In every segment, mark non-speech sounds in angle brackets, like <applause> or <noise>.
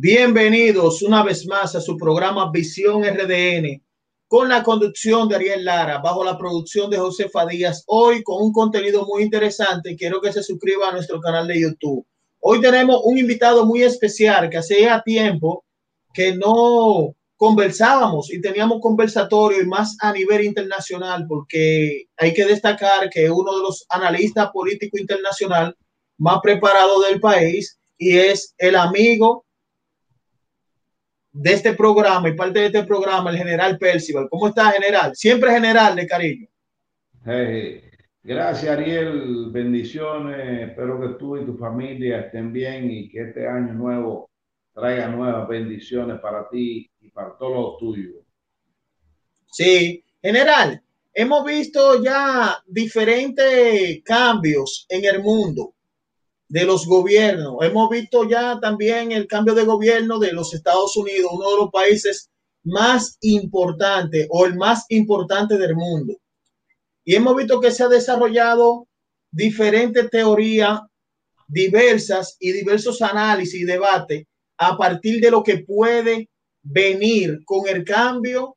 Bienvenidos una vez más a su programa Visión RDN con la conducción de Ariel Lara, bajo la producción de José Díaz, hoy con un contenido muy interesante. Quiero que se suscriba a nuestro canal de YouTube. Hoy tenemos un invitado muy especial que hacía tiempo que no conversábamos y teníamos conversatorio y más a nivel internacional, porque hay que destacar que uno de los analistas políticos internacional más preparados del país y es el amigo de este programa y parte de este programa, el general Percival. ¿Cómo está, general? Siempre general de cariño. gracias, Ariel. Bendiciones. Espero que tú y tu familia estén bien y que este año nuevo traiga nuevas bendiciones para ti y para todos los tuyos. Sí, general, hemos visto ya diferentes cambios en el mundo de los gobiernos. Hemos visto ya también el cambio de gobierno de los Estados Unidos, uno de los países más importantes o el más importante del mundo. Y hemos visto que se ha desarrollado diferentes teorías diversas y diversos análisis y debates a partir de lo que puede venir con el cambio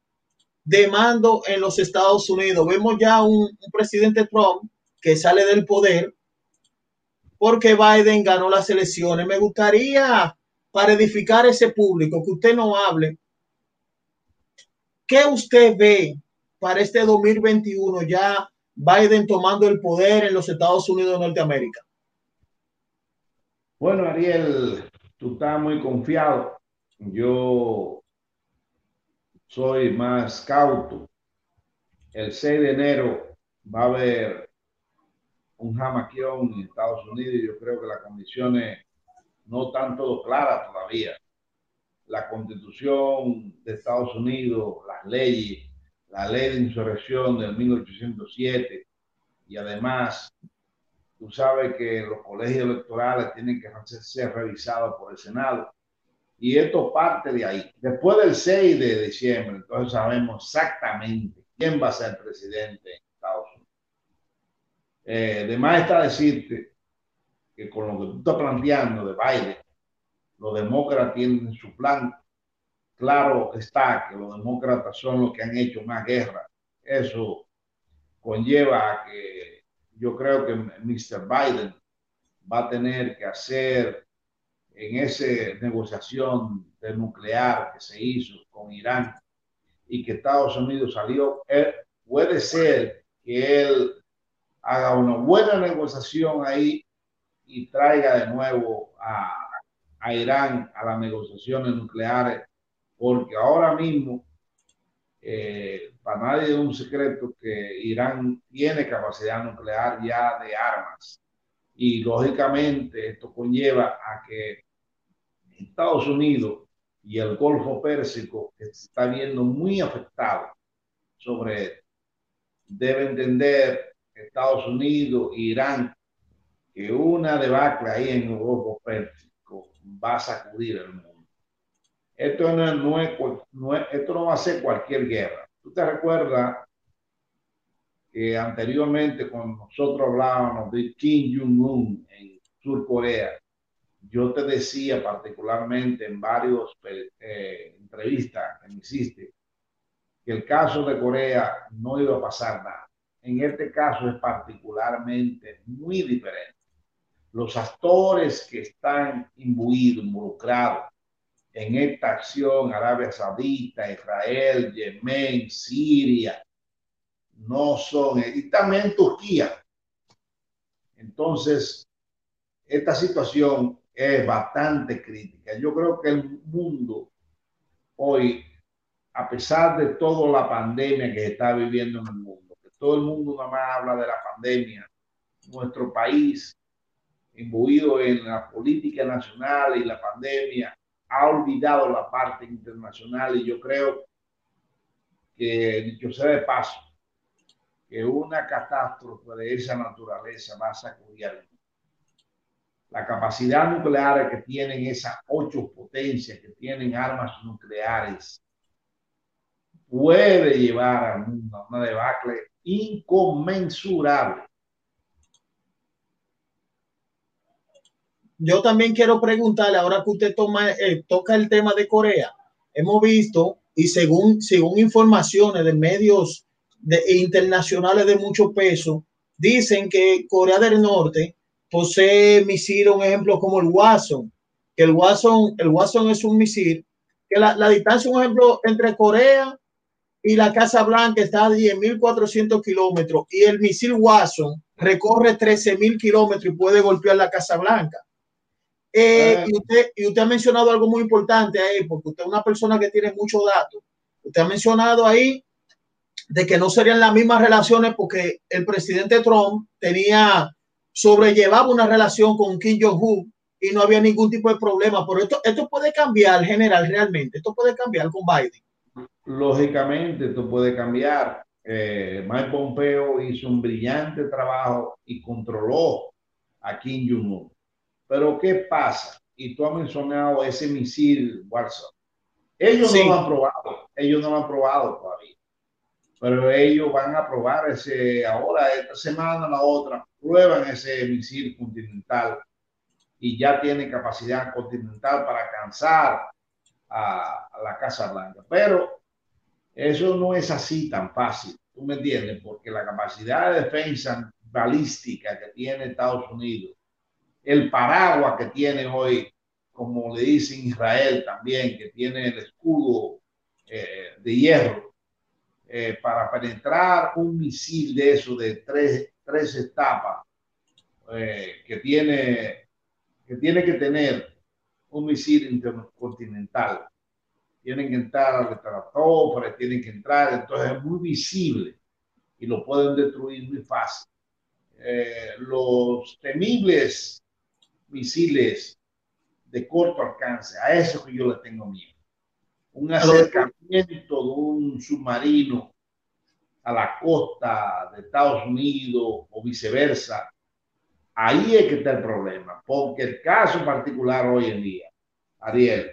de mando en los Estados Unidos. Vemos ya un, un presidente Trump que sale del poder porque Biden ganó las elecciones. Me gustaría, para edificar ese público, que usted no hable. ¿Qué usted ve para este 2021 ya Biden tomando el poder en los Estados Unidos de Norteamérica? Bueno, Ariel, tú estás muy confiado. Yo soy más cauto. El 6 de enero va a haber un jamaquión en Estados Unidos y yo creo que las condiciones no están todo claras todavía. La constitución de Estados Unidos, las leyes, la ley de insurrección del 1807 y además tú sabes que los colegios electorales tienen que ser revisados por el Senado. Y esto parte de ahí. Después del 6 de diciembre, entonces sabemos exactamente quién va a ser presidente. Eh, de más está decirte que con lo que tú estás planteando de Biden, los demócratas tienen su plan. Claro está que los demócratas son los que han hecho más guerra. Eso conlleva a que yo creo que Mr. Biden va a tener que hacer en esa negociación de nuclear que se hizo con Irán y que Estados Unidos salió, eh, puede ser que él haga una buena negociación ahí y traiga de nuevo a, Irán a las negociaciones nucleares, porque ahora mismo, eh, para nadie es un secreto que Irán tiene capacidad nuclear ya de armas. Y lógicamente esto conlleva a que Estados Unidos y el Golfo Pérsico, que está viendo muy afectado sobre debe entender Estados Unidos, Irán, que una debacle ahí en Europa Pérsico va a sacudir el mundo. Esto no, va a ser cualquier guerra. ¿Tú te recuerdas que anteriormente cuando nosotros hablábamos de Kim Jong-un en Sur Corea, yo te decía particularmente en varias eh, entrevistas que me hiciste que el caso de Corea no iba a pasar nada en este caso es particularmente muy diferente. Los actores que están imbuidos, involucrados en esta acción, Arabia Saudita, Israel, Yemen, Siria, no son, y también Turquía. Entonces, esta situación es bastante crítica. Yo creo que el mundo hoy, a pesar de toda la pandemia que está viviendo en el todo el mundo nada más habla de la pandemia. Nuestro país, imbuido en la política nacional y la pandemia, ha olvidado la parte internacional y yo creo que, dicho sea de paso, que una catástrofe de esa naturaleza va a sacudir al mundo. La capacidad nuclear que tienen esas ocho potencias que tienen armas nucleares puede llevar al mundo a una debacle inconmensurable. yo también quiero preguntarle, ahora que usted toma, eh, toca el tema de Corea, hemos visto y según, según informaciones de medios internacionales de mucho peso, dicen que Corea del Norte posee misiles, un ejemplo como el Watson, que el Watson, el Watson es un misil, que la, la distancia, un ejemplo, entre Corea y la Casa Blanca está a 10.400 kilómetros y el misil Watson recorre 13.000 kilómetros y puede golpear la Casa Blanca. Eh, ah. y, usted, y usted ha mencionado algo muy importante ahí, porque usted es una persona que tiene muchos datos. Usted ha mencionado ahí de que no serían las mismas relaciones porque el presidente Trump tenía, sobrellevaba una relación con Kim Jong-un y no había ningún tipo de problema. Pero esto, esto puede cambiar, general, realmente. Esto puede cambiar con Biden. Lógicamente, esto puede cambiar. Eh, Mike Pompeo hizo un brillante trabajo y controló a Kim Jong-un. Pero ¿qué pasa? Y tú has mencionado ese misil Warsaw. Ellos no lo han probado, ellos no lo han probado todavía. Pero ellos van a probar ese ahora, esta semana, la otra, prueban ese misil continental y ya tiene capacidad continental para alcanzar a, a la Casa Blanca. Pero eso no es así tan fácil, ¿tú me entiendes? Porque la capacidad de defensa balística que tiene Estados Unidos el paraguas que tiene hoy, como le dicen Israel también, que tiene el escudo eh, de hierro, eh, para penetrar un misil de eso de tres, tres etapas, eh, que, tiene, que tiene que tener un misil intercontinental. Tienen que entrar a la tienen que entrar, entonces es muy visible y lo pueden destruir muy fácil. los temibles misiles de corto alcance. A eso que yo le tengo miedo. Un acercamiento de un submarino a la costa de Estados Unidos o viceversa. Ahí es que está el problema, porque el caso particular hoy en día, Ariel,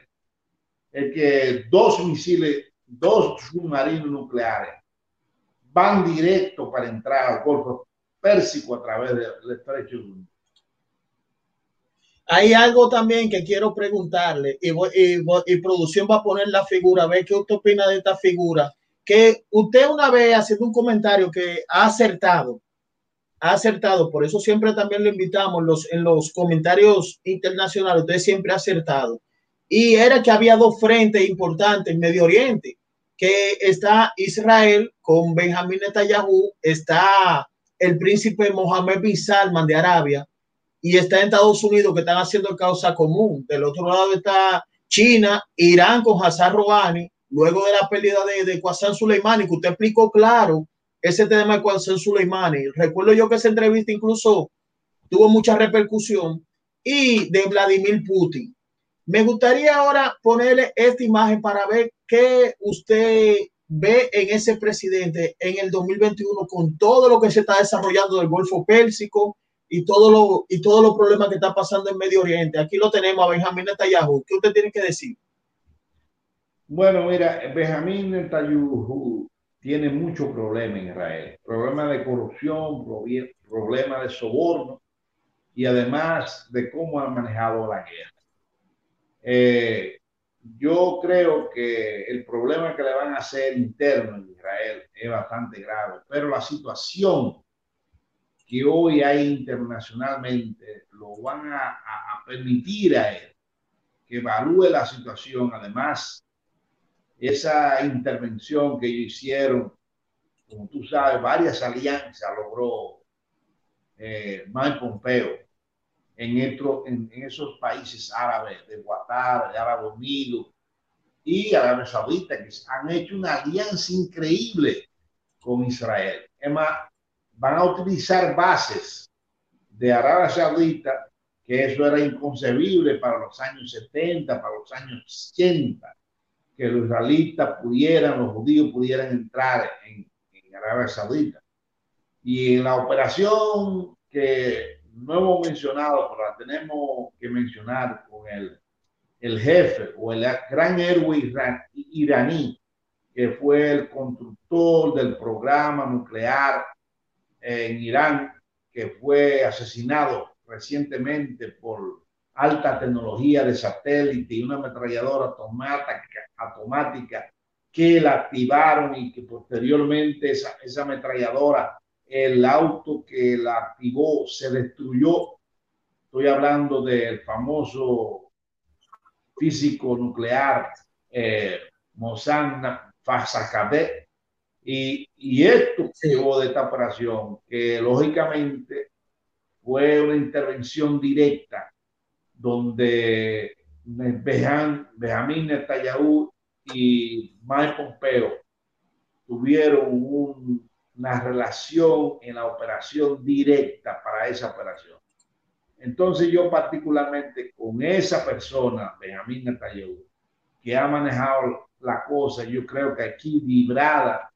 que dos misiles, dos submarinos nucleares van directo para entrar al Golfo Pérsico a través del estrecho de hay algo también que quiero preguntarle y, producción va a poner la figura, a ver qué usted opina de esta figura. Que usted una vez haciendo un comentario que ha acertado, ha acertado, por eso siempre también lo invitamos en los comentarios internacionales, usted siempre ha acertado. Y era que había dos frentes importantes en Medio Oriente, que está Israel con Benjamín Netanyahu, está el príncipe Mohammed bin Salman de Arabia, y está en Estados Unidos que están haciendo causa común. Del otro lado está China, Irán con Hassan Rouhani, luego de la pérdida de, de Qasem Soleimani, que usted explicó claro ese tema de Qasem Soleimani. Recuerdo yo que esa entrevista incluso tuvo mucha repercusión y de Vladimir Putin. Me gustaría ahora ponerle esta imagen para ver qué usted ve en ese presidente en el 2021 con todo lo que se está desarrollando del Golfo Pérsico, y todo lo todos los problemas que está pasando en Medio Oriente. Aquí lo tenemos a Benjamín Netanyahu. ¿Qué usted tiene que decir? Bueno, mira, Benjamín Netanyahu tiene muchos problemas en Israel. Problemas de corrupción, problemas de soborno y además de cómo ha manejado la guerra. Eh, yo creo que el problema que le van a hacer interno en Israel es bastante grave, pero la situación que hoy hay internacionalmente lo van a, permitir a él que evalúe la situación. Además, esa intervención que ellos hicieron, como tú sabes, varias alianzas logró eh, Mike Pompeo en, en, en, esos países árabes, de Qatar, de Arabia Unidos y Arabia Saudita, que han hecho una alianza increíble con Israel. Es más, van a utilizar bases de Arabia Saudita, que eso era inconcebible para los años 70, para los años 80, que los israelitas pudieran, los judíos pudieran entrar en, en Arabia Saudita. Y en la operación que no hemos mencionado, pero la tenemos que mencionar con el, el jefe o el gran héroe iraní, que fue el constructor del programa nuclear en Irán, que fue asesinado recientemente por alta tecnología de satélite y una ametralladora automática, que la activaron y que posteriormente esa, esa ametralladora, el auto que la activó se destruyó. Estoy hablando del famoso físico nuclear eh, Mossan Fasakadeh. Y, y esto llevó de esta operación, que lógicamente fue una intervención directa donde Benjamín Netanyahu y Mike Pompeo tuvieron una relación en la operación directa para esa operación. Entonces yo particularmente con esa persona, Benjamín Netanyahu, que ha manejado la cosa, yo creo que aquí vibrada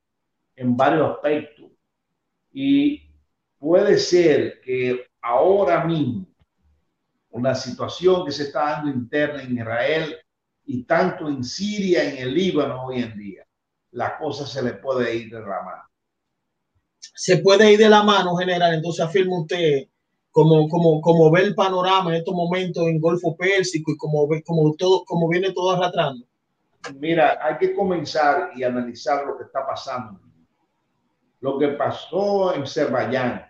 en varios aspectos y puede ser que ahora mismo una situación que se está dando interna en Israel y tanto en Siria, en el Líbano hoy en día, la cosa se le puede ir de la mano. Se puede ir de la mano, general. Entonces afirma usted como, como, como ve el panorama en estos momentos en Golfo Pérsico y como, como, todo, como viene todo arrastrando. Mira, hay que comenzar y analizar lo que está pasando. Lo que pasó en Azerbaiyán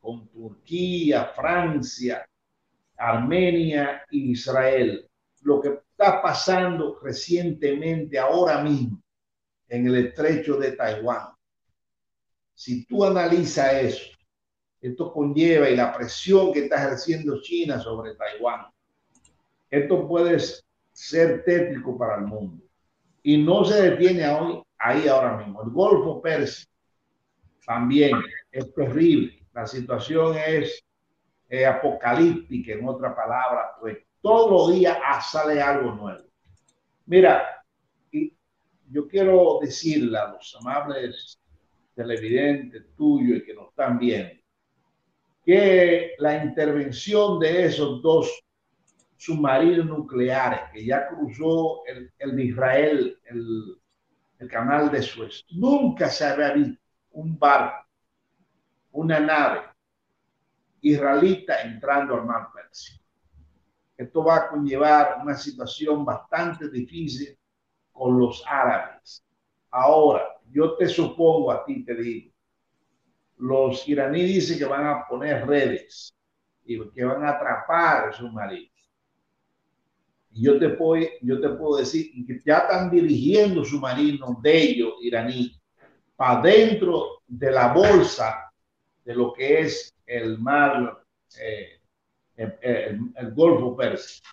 con Turquía, Francia, Armenia e Israel. Lo que está pasando recientemente, ahora mismo, en el estrecho de Taiwán. Si tú analizas eso, esto conlleva y la presión que está ejerciendo China sobre Taiwán, esto puede ser tétrico para el mundo. Y no se detiene hoy, ahí ahora mismo. El Golfo Pérsico también es terrible. La situación es eh, apocalíptica, en otra palabra, pues todos los días sale algo nuevo. Mira, y yo quiero decirle a los amables televidentes tuyos y que nos están viendo, que la intervención de esos dos submarinos nucleares que ya cruzó el, el de Israel, el, el canal de Suez, nunca se había visto un barco, una nave israelita entrando al mar Persio. Esto va a conllevar una situación bastante difícil con los árabes. Ahora, yo te supongo a ti, te digo, los iraníes dicen que van a poner redes y que van a atrapar el submarino. Y yo te puedo, yo te puedo decir que ya están dirigiendo submarinos de ellos, iraní, para dentro de la bolsa de lo que es el mar, eh, el, Golfo Pérsico.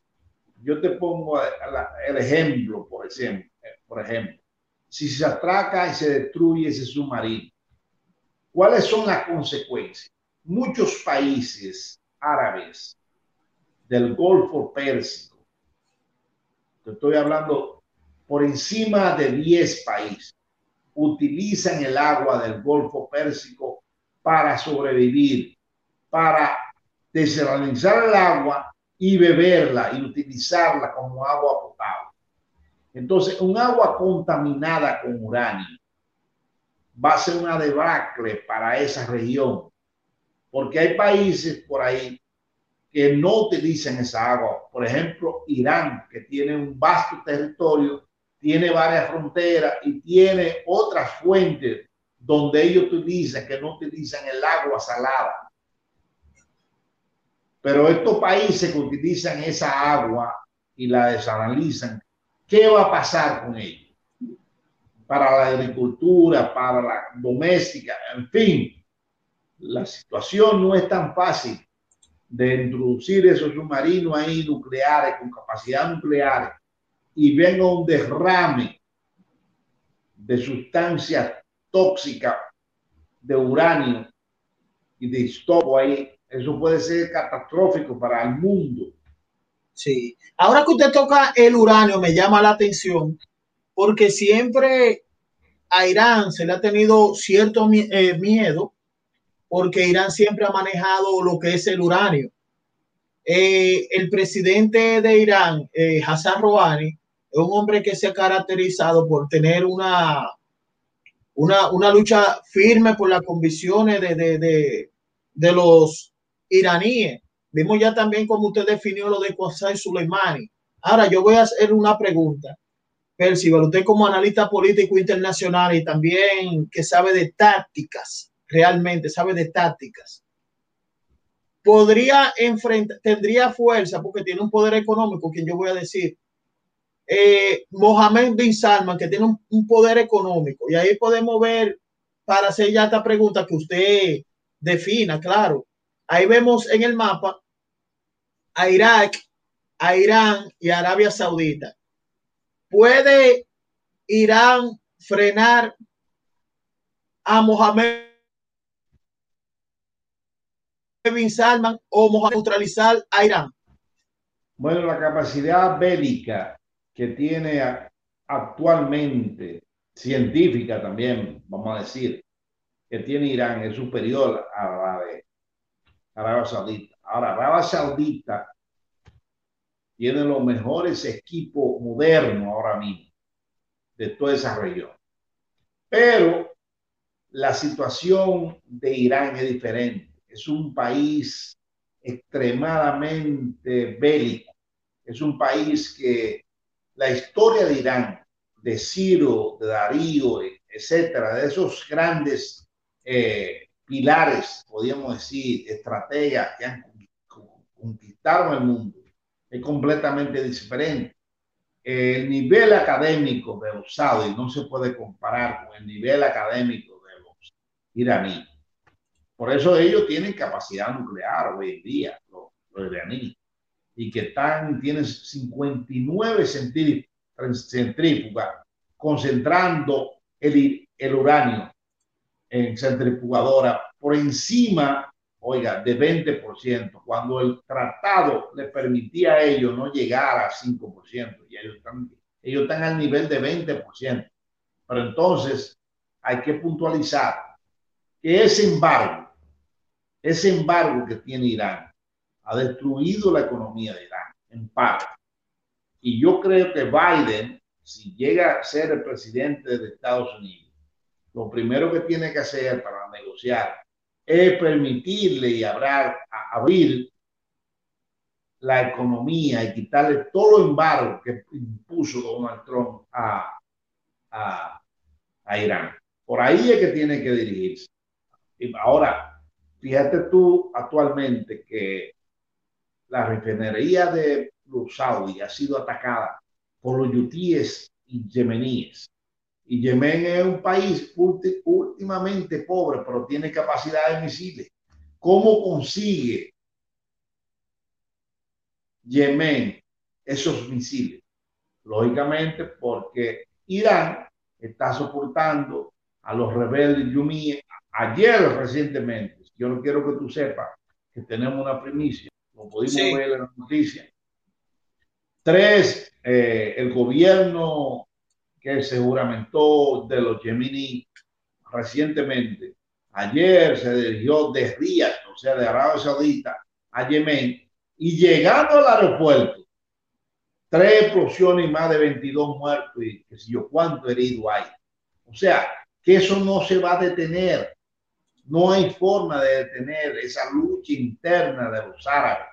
Yo te pongo el ejemplo, por ejemplo, por ejemplo, si se atraca y se destruye ese submarino, ¿cuáles son las consecuencias? Muchos países árabes del Golfo Pérsico, estoy hablando por encima de 10 países, utilizan el agua del Golfo Pérsico para sobrevivir, para desalinizar el agua y beberla y utilizarla como agua potable. Entonces, un agua contaminada con uranio va a ser una debacle para esa región, porque hay países por ahí que no utilizan esa agua. Por ejemplo, Irán, que tiene un vasto territorio, tiene varias fronteras y tiene otras fuentes donde ellos utilizan, que no utilizan el agua salada. Pero estos países que utilizan esa agua y la desanalizan, ¿qué va a pasar con ellos? Para la agricultura, para la doméstica, en fin, la situación no es tan fácil de introducir esos submarinos ahí nucleares con capacidad nuclear y venga un derrame de sustancias tóxicas de uranio y de estopo ahí eso puede ser catastrófico para el mundo. Sí. Ahora que usted toca el uranio, me llama la atención porque siempre a Irán se le ha tenido cierto eh, miedo porque Irán siempre ha manejado lo que es el uranio. Eh, el presidente de Irán, eh, Hassan Rouhani, es un hombre que se ha caracterizado por tener una, una, una lucha firme por las convicciones de, de, de, de los iraníes. Vimos ya también cómo usted definió lo de Qasem Soleimani. Ahora yo voy a hacer una pregunta. Percival, usted como analista político internacional y también que sabe de tácticas, realmente sabe de tácticas, podría enfrentar, tendría fuerza porque tiene un poder económico, que yo voy a decir, eh, Mohamed bin Salman, que tiene un, un, poder económico. Y ahí podemos ver, para hacer ya esta pregunta que usted defina, claro. Ahí vemos en el mapa a Irak, a Irán y a Arabia Saudita. ¿Puede Irán frenar a Mohamed bin Salman o Mohamed neutralizar a Irán? Bueno, la capacidad bélica que tiene actualmente, científica también, vamos a decir, que tiene Irán es superior a la de Arabia Saudita. Ahora, Arabia Saudita tiene los mejores equipos modernos ahora mismo de toda esa región. Pero la situación de Irán es diferente. Es un país extremadamente bélico. Es un país que la historia de Irán, de Ciro, de Darío, etcétera, de esos grandes eh, pilares, podríamos decir, estrategas que han conquistado el mundo, es completamente diferente. El nivel académico de los saudis no se puede comparar con el nivel académico de los iraníes. Por eso ellos tienen capacidad nuclear hoy en día, los, los iraníes, y que están, tienen 59 centrífugas concentrando el, el uranio en centrifugadora por encima oiga, de 20%, cuando el tratado le permitía a ellos no llegar a 5%, y ellos están, ellos están al nivel de 20%. Pero entonces hay que puntualizar que ese embargo, ese embargo que tiene Irán, ha destruido la economía de Irán, en parte. Y yo creo que Biden, si llega a ser el presidente de Estados Unidos, lo primero que tiene que hacer para negociar es permitirle y abrir la economía y quitarle todo el embargo que impuso Donald Trump a, Irán. Por ahí es que tiene que dirigirse. Y ahora, fíjate tú actualmente que la refinería de los Saudi ha sido atacada por los yutíes y yemeníes. Y Yemen es un país últimamente pobre, pero tiene capacidad de misiles. ¿Cómo consigue Yemen esos misiles? Lógicamente porque Irán está soportando a los rebeldes yumíes. Ayer recientemente, yo no quiero que tú sepas que tenemos una primicia, lo pudimos ver en la noticia. Tres, eh, el gobierno que se juramentó de los Yemeni recientemente. Ayer se dirigió de Riyadh, o sea, de Arabia Saudita, a Yemen, y llegando al aeropuerto, tres explosiones y más de 22 muertos y qué sé yo cuánto herido hay. O sea, que eso no se va a detener. No hay forma de detener esa lucha interna de los árabes.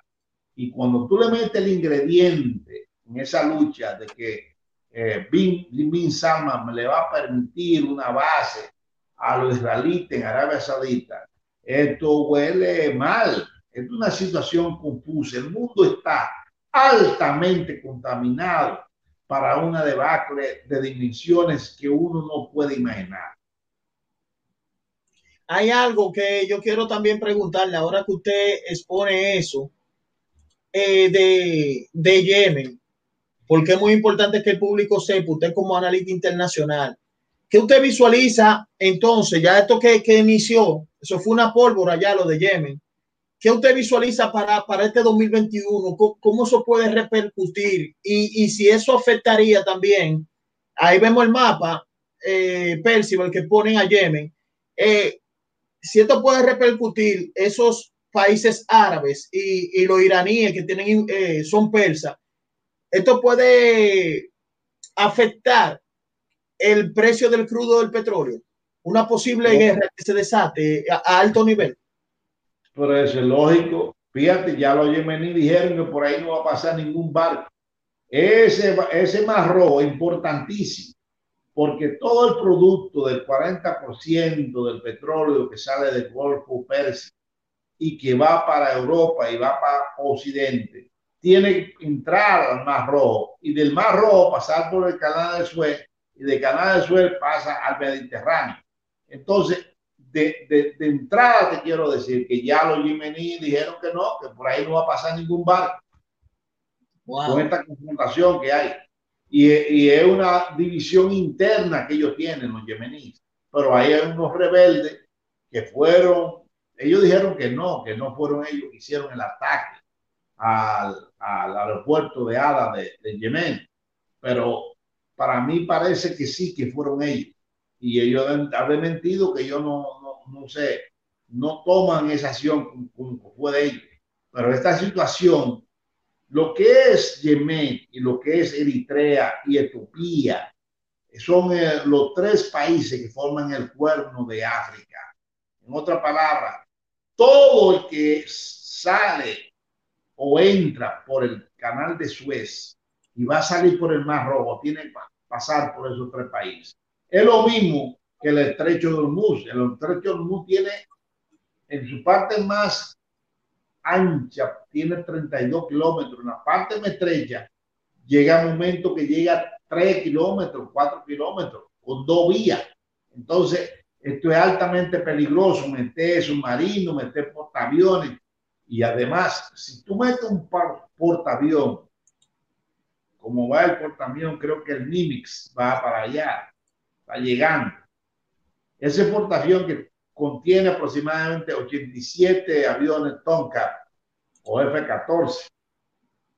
Y cuando tú le metes el ingrediente en esa lucha de que eh, Bin, Bin Salman le va a permitir una base a los israelitas en Arabia Saudita, esto huele mal. Es una situación confusa. El mundo está altamente contaminado para una debacle de dimensiones que uno no puede imaginar. Hay algo que yo quiero también preguntarle ahora que usted expone eso eh, de, de Yemen porque es muy importante que el público sepa, usted como analista internacional, que usted visualiza entonces, ya esto que, que inició, eso fue una pólvora ya lo de Yemen, ¿qué usted visualiza para, para este 2021? ¿Cómo, cómo eso puede repercutir? Y, y, si eso afectaría también, ahí vemos el mapa, eh, Percival, que ponen a Yemen, eh, si esto puede repercutir, esos países árabes y, y los iraníes que tienen, eh, son persas, esto puede afectar el precio del crudo del petróleo, una posible guerra que se desate a, alto nivel. Pero eso es lógico. Fíjate, ya los yemeníes dijeron que por ahí no va a pasar ningún barco. Ese, ese mar rojo importantísimo, porque todo el producto del 40% del petróleo que sale del Golfo Pérsico y que va para Europa y va para Occidente, tiene que entrar al Mar Rojo y del Mar Rojo pasar por el Canal de Suez y del Canal de Suez pasa al Mediterráneo. Entonces, de, de, de, entrada te quiero decir que ya los yemeníes dijeron que no, que por ahí no va a pasar ningún barco. Wow. Con esta confrontación que hay. Y, y, es una división interna que ellos tienen, los yemeníes. Pero ahí hay unos rebeldes que fueron, ellos dijeron que no, que no fueron ellos que hicieron el ataque al, al aeropuerto de Ada de, de Yemen. Pero para mí parece que sí, que fueron ellos. Y ellos han mentido que yo no, no, no sé, no toman esa acción como fue de ellos. Pero esta situación, lo que es Yemen y lo que es Eritrea y Etiopía, son eh, los tres países que forman el cuerno de África. En otra palabra, todo el que sale o entra por el canal de Suez y va a salir por el Mar Rojo, tiene que pasar por esos tres países. Es lo mismo que el estrecho de Hormuz. El estrecho de Hormuz tiene en su parte más ancha, tiene 32 kilómetros. En la parte más estrecha llega un momento que llega a 3 kilómetros, 4 kilómetros, con dos vías. Entonces, esto es altamente peligroso, meter submarinos, meter portaaviones. Y además, si tú metes un portaavión, como va el portaavión, creo que el Nimitz va para allá, va llegando. Ese portaavión que contiene aproximadamente 87 aviones Tomcat o F-14.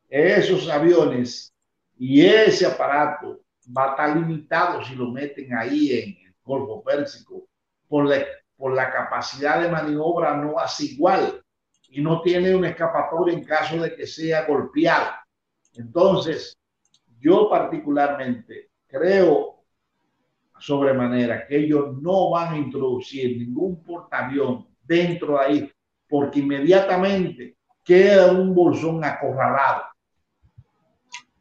Esos aviones y ese aparato va a estar limitado si lo meten ahí en el Golfo Pérsico por la, por la capacidad de maniobra no hace igual y no tiene un escapatoria en caso de que sea golpeado. Entonces, yo particularmente creo sobremanera que ellos no van a introducir ningún portaavión dentro de ahí, porque inmediatamente queda un bolsón acorralado.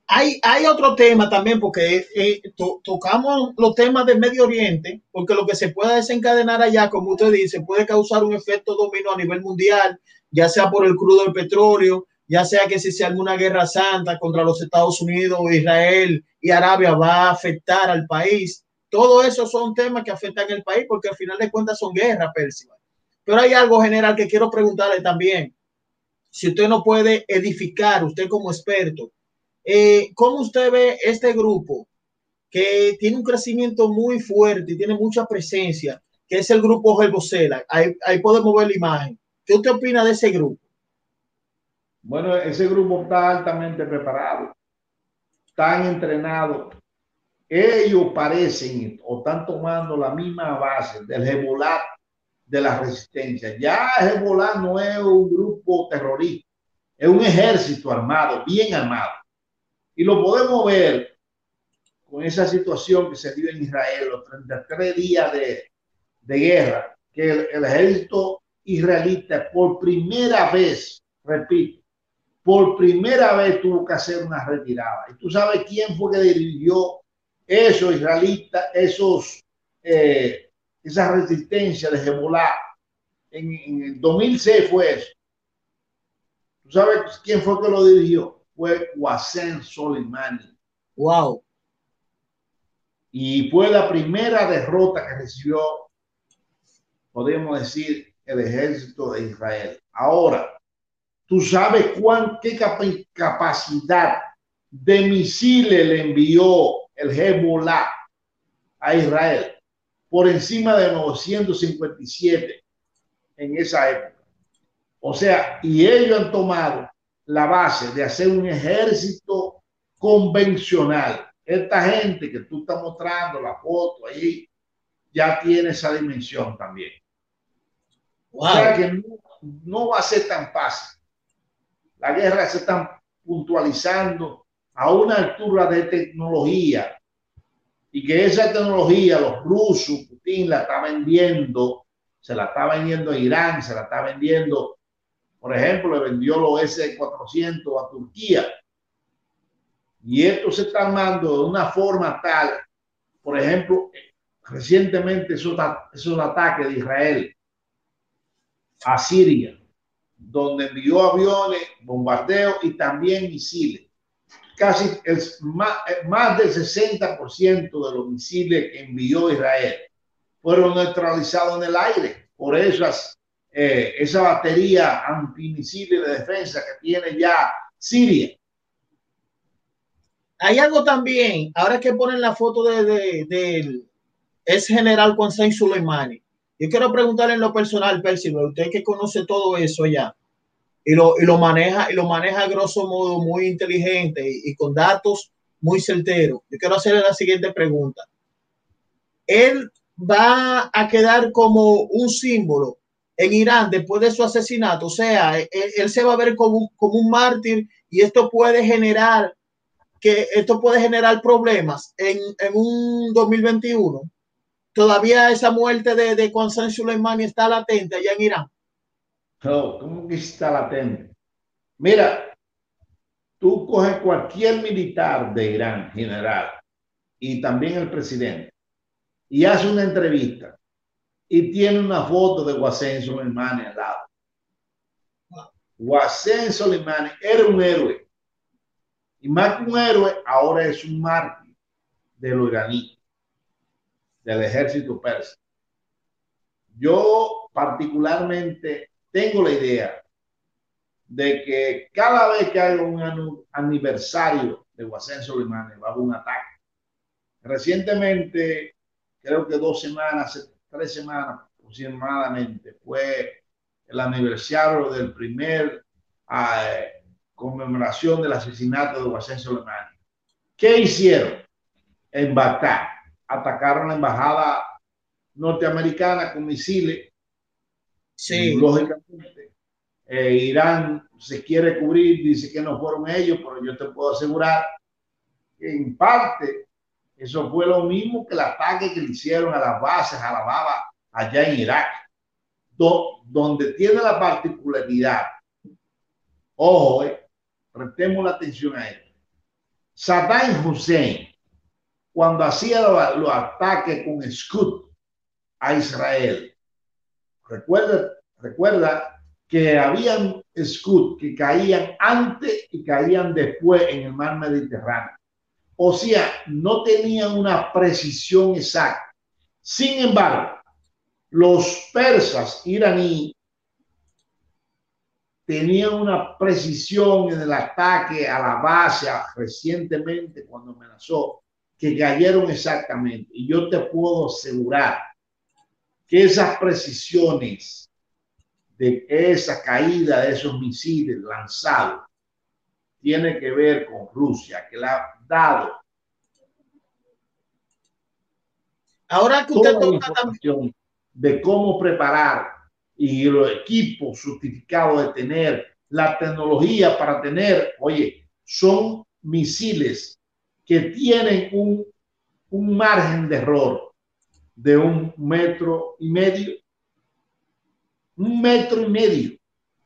Hay, hay otro tema también, porque eh, to, tocamos los temas del Medio Oriente, porque lo que se pueda desencadenar allá, como usted dice, puede causar un efecto dominó a nivel mundial, ya sea por el crudo del petróleo, ya sea que si se alguna guerra santa contra los Estados Unidos, Israel y Arabia va a afectar al país. Todo eso son temas que afectan el país porque al final de cuentas son guerras, Percival. Pero hay algo general que quiero preguntarle también. Si usted no puede edificar, usted como experto, eh, ¿cómo usted ve este grupo que tiene un crecimiento muy fuerte y tiene mucha presencia, que es el grupo Herbocela? Ahí, ahí podemos ver la imagen. ¿Qué usted opina de ese grupo? Bueno, ese grupo está altamente preparado, están entrenados ellos parecen o están tomando la misma base del Hezbollah de la resistencia. Ya Hezbollah no es un grupo terrorista, es un ejército armado, bien armado. Y lo podemos ver con esa situación que se dio en Israel, los 33 días de, guerra, que el, el ejército israelita por primera vez, repito, por primera vez tuvo que hacer una retirada. ¿Y tú sabes quién fue que dirigió esos israelitas, esos, eh, esa resistencia de Hezbollah. En, en, el 2006 fue eso. ¿Tú sabes quién fue que lo dirigió? Fue Wasen Soleimani. Wow. Y fue la primera derrota que recibió, podemos decir, el ejército de Israel. Ahora, tú sabes cuán, capacidad de misiles le envió el Hezbollah a Israel por encima de 957 en esa época. O sea, y ellos han tomado la base de hacer un ejército convencional. Esta gente que tú estás mostrando la foto ahí ya tiene esa dimensión también. Wow. O sea que no, no va a ser tan fácil. La guerra se está puntualizando a una altura de tecnología y que esa tecnología los rusos, Putin la está vendiendo, se la está vendiendo a Irán, se la está vendiendo por ejemplo, le vendió los S-400 a Turquía. Y esto se está armando de una forma tal, por ejemplo, recientemente esos, esos ataques de Israel a Siria, donde envió aviones, bombardeos y también misiles. Casi más, más del 60% de los misiles que envió Israel fueron neutralizados en el aire por esas, eh, esa batería antimisiles de defensa que tiene ya Siria. Hay algo también, ahora que ponen la foto de, de, de es general Juan Soleimani. Yo quiero preguntarle en lo personal, Percy, usted que conoce todo eso ya y lo, y lo maneja y lo maneja a grosso modo muy inteligente y, con datos muy certeros. Yo quiero hacerle la siguiente pregunta. Él va a quedar como un símbolo en Irán después de su asesinato. O sea, él, se va a ver como, como, un mártir y esto puede generar que esto puede generar problemas en, en un 2021. Todavía esa muerte de, de Qasem Soleimani está latente allá en Irán. ¿cómo que está latente? Mira, tú coges cualquier militar de Irán, general, y también el presidente, y hace una entrevista y tiene una foto de Qasem Soleimani al lado. Qasem Soleimani era un héroe. Y más que un héroe, ahora es un mártir de los iraníes, del ejército persa. Yo particularmente tengo la idea de que cada vez que hay un aniversario de Qasem Soleimani va a haber un ataque. Recientemente creo que dos semanas, tres semanas aproximadamente, fue el aniversario del primer eh, conmemoración del asesinato de Qasem Soleimani. ¿Qué hicieron? En Bagdad atacaron la embajada norteamericana con misiles. Sí. Lógicamente, eh, Irán se quiere cubrir, dice que no fueron ellos, pero yo te puedo asegurar que en parte eso fue lo mismo que el ataque que le hicieron a las bases, a la baba, allá en Irak, donde tiene la particularidad. Ojo, eh, prestemos la atención a esto. Saddam Hussein, cuando hacía los, los ataques con Scud a Israel, recuerda, recuerda que habían Scud que caían antes y caían después en el mar Mediterráneo. O sea, no tenían una precisión exacta. Sin embargo, los persas iraníes tenían una precisión en el ataque a la base recientemente cuando amenazó, que cayeron exactamente. Y yo te puedo asegurar que esas precisiones de esa caída de esos misiles lanzados tiene que ver con Rusia, que la ha dado. Ahora que usted toca también de cómo preparar y los equipos certificados de tener la tecnología para tener, oye, son misiles que tienen un, un margen de error de un metro y medio. Un metro y medio.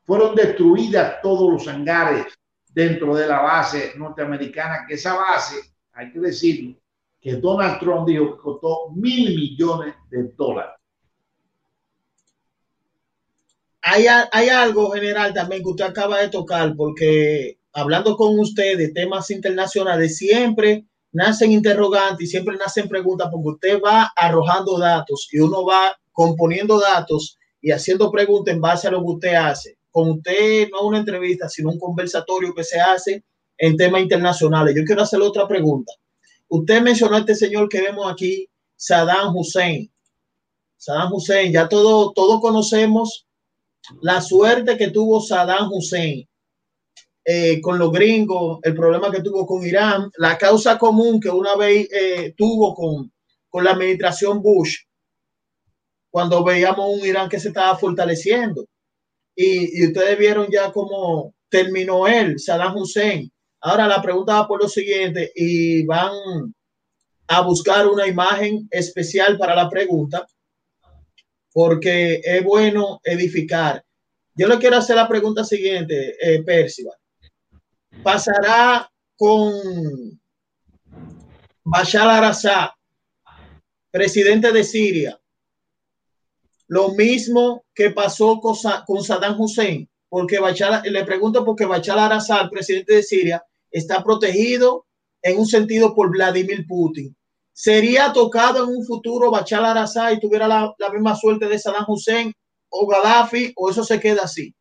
Fueron destruidas todos los hangares dentro de la base norteamericana, que esa base, hay que decirlo, que Donald Trump dijo que costó mil millones de dólares. Hay, hay algo general también que usted acaba de tocar, porque hablando con usted de temas internacionales, siempre nacen interrogantes y siempre nacen preguntas, porque usted va arrojando datos y uno va componiendo datos y haciendo preguntas en base a lo que usted hace con usted no una entrevista, sino un conversatorio que se hace en temas internacionales. Yo quiero hacerle otra pregunta. Usted mencionó a este señor que vemos aquí, Saddam Hussein. Saddam Hussein, ya todos todo conocemos la suerte que tuvo Saddam Hussein eh, con los gringos, el problema que tuvo con Irán, la causa común que una vez eh, tuvo con, con la administración Bush, cuando veíamos un Irán que se estaba fortaleciendo y, y ustedes vieron ya cómo terminó él, Saddam Hussein. Ahora la pregunta va por lo siguiente y van a buscar una imagen especial para la pregunta porque es bueno edificar. Yo le quiero hacer la pregunta siguiente, eh, Percival. ¿Pasará con Bashar al-Assad, presidente de Siria, lo mismo que pasó con, Saddam Hussein? Porque Bashar, le pregunto porque Bashar al-Assad, presidente de Siria, está protegido en un sentido por Vladimir Putin. ¿Sería tocado en un futuro Bashar al-Assad y tuviera la, la misma suerte de Saddam Hussein o Gaddafi o eso se queda así?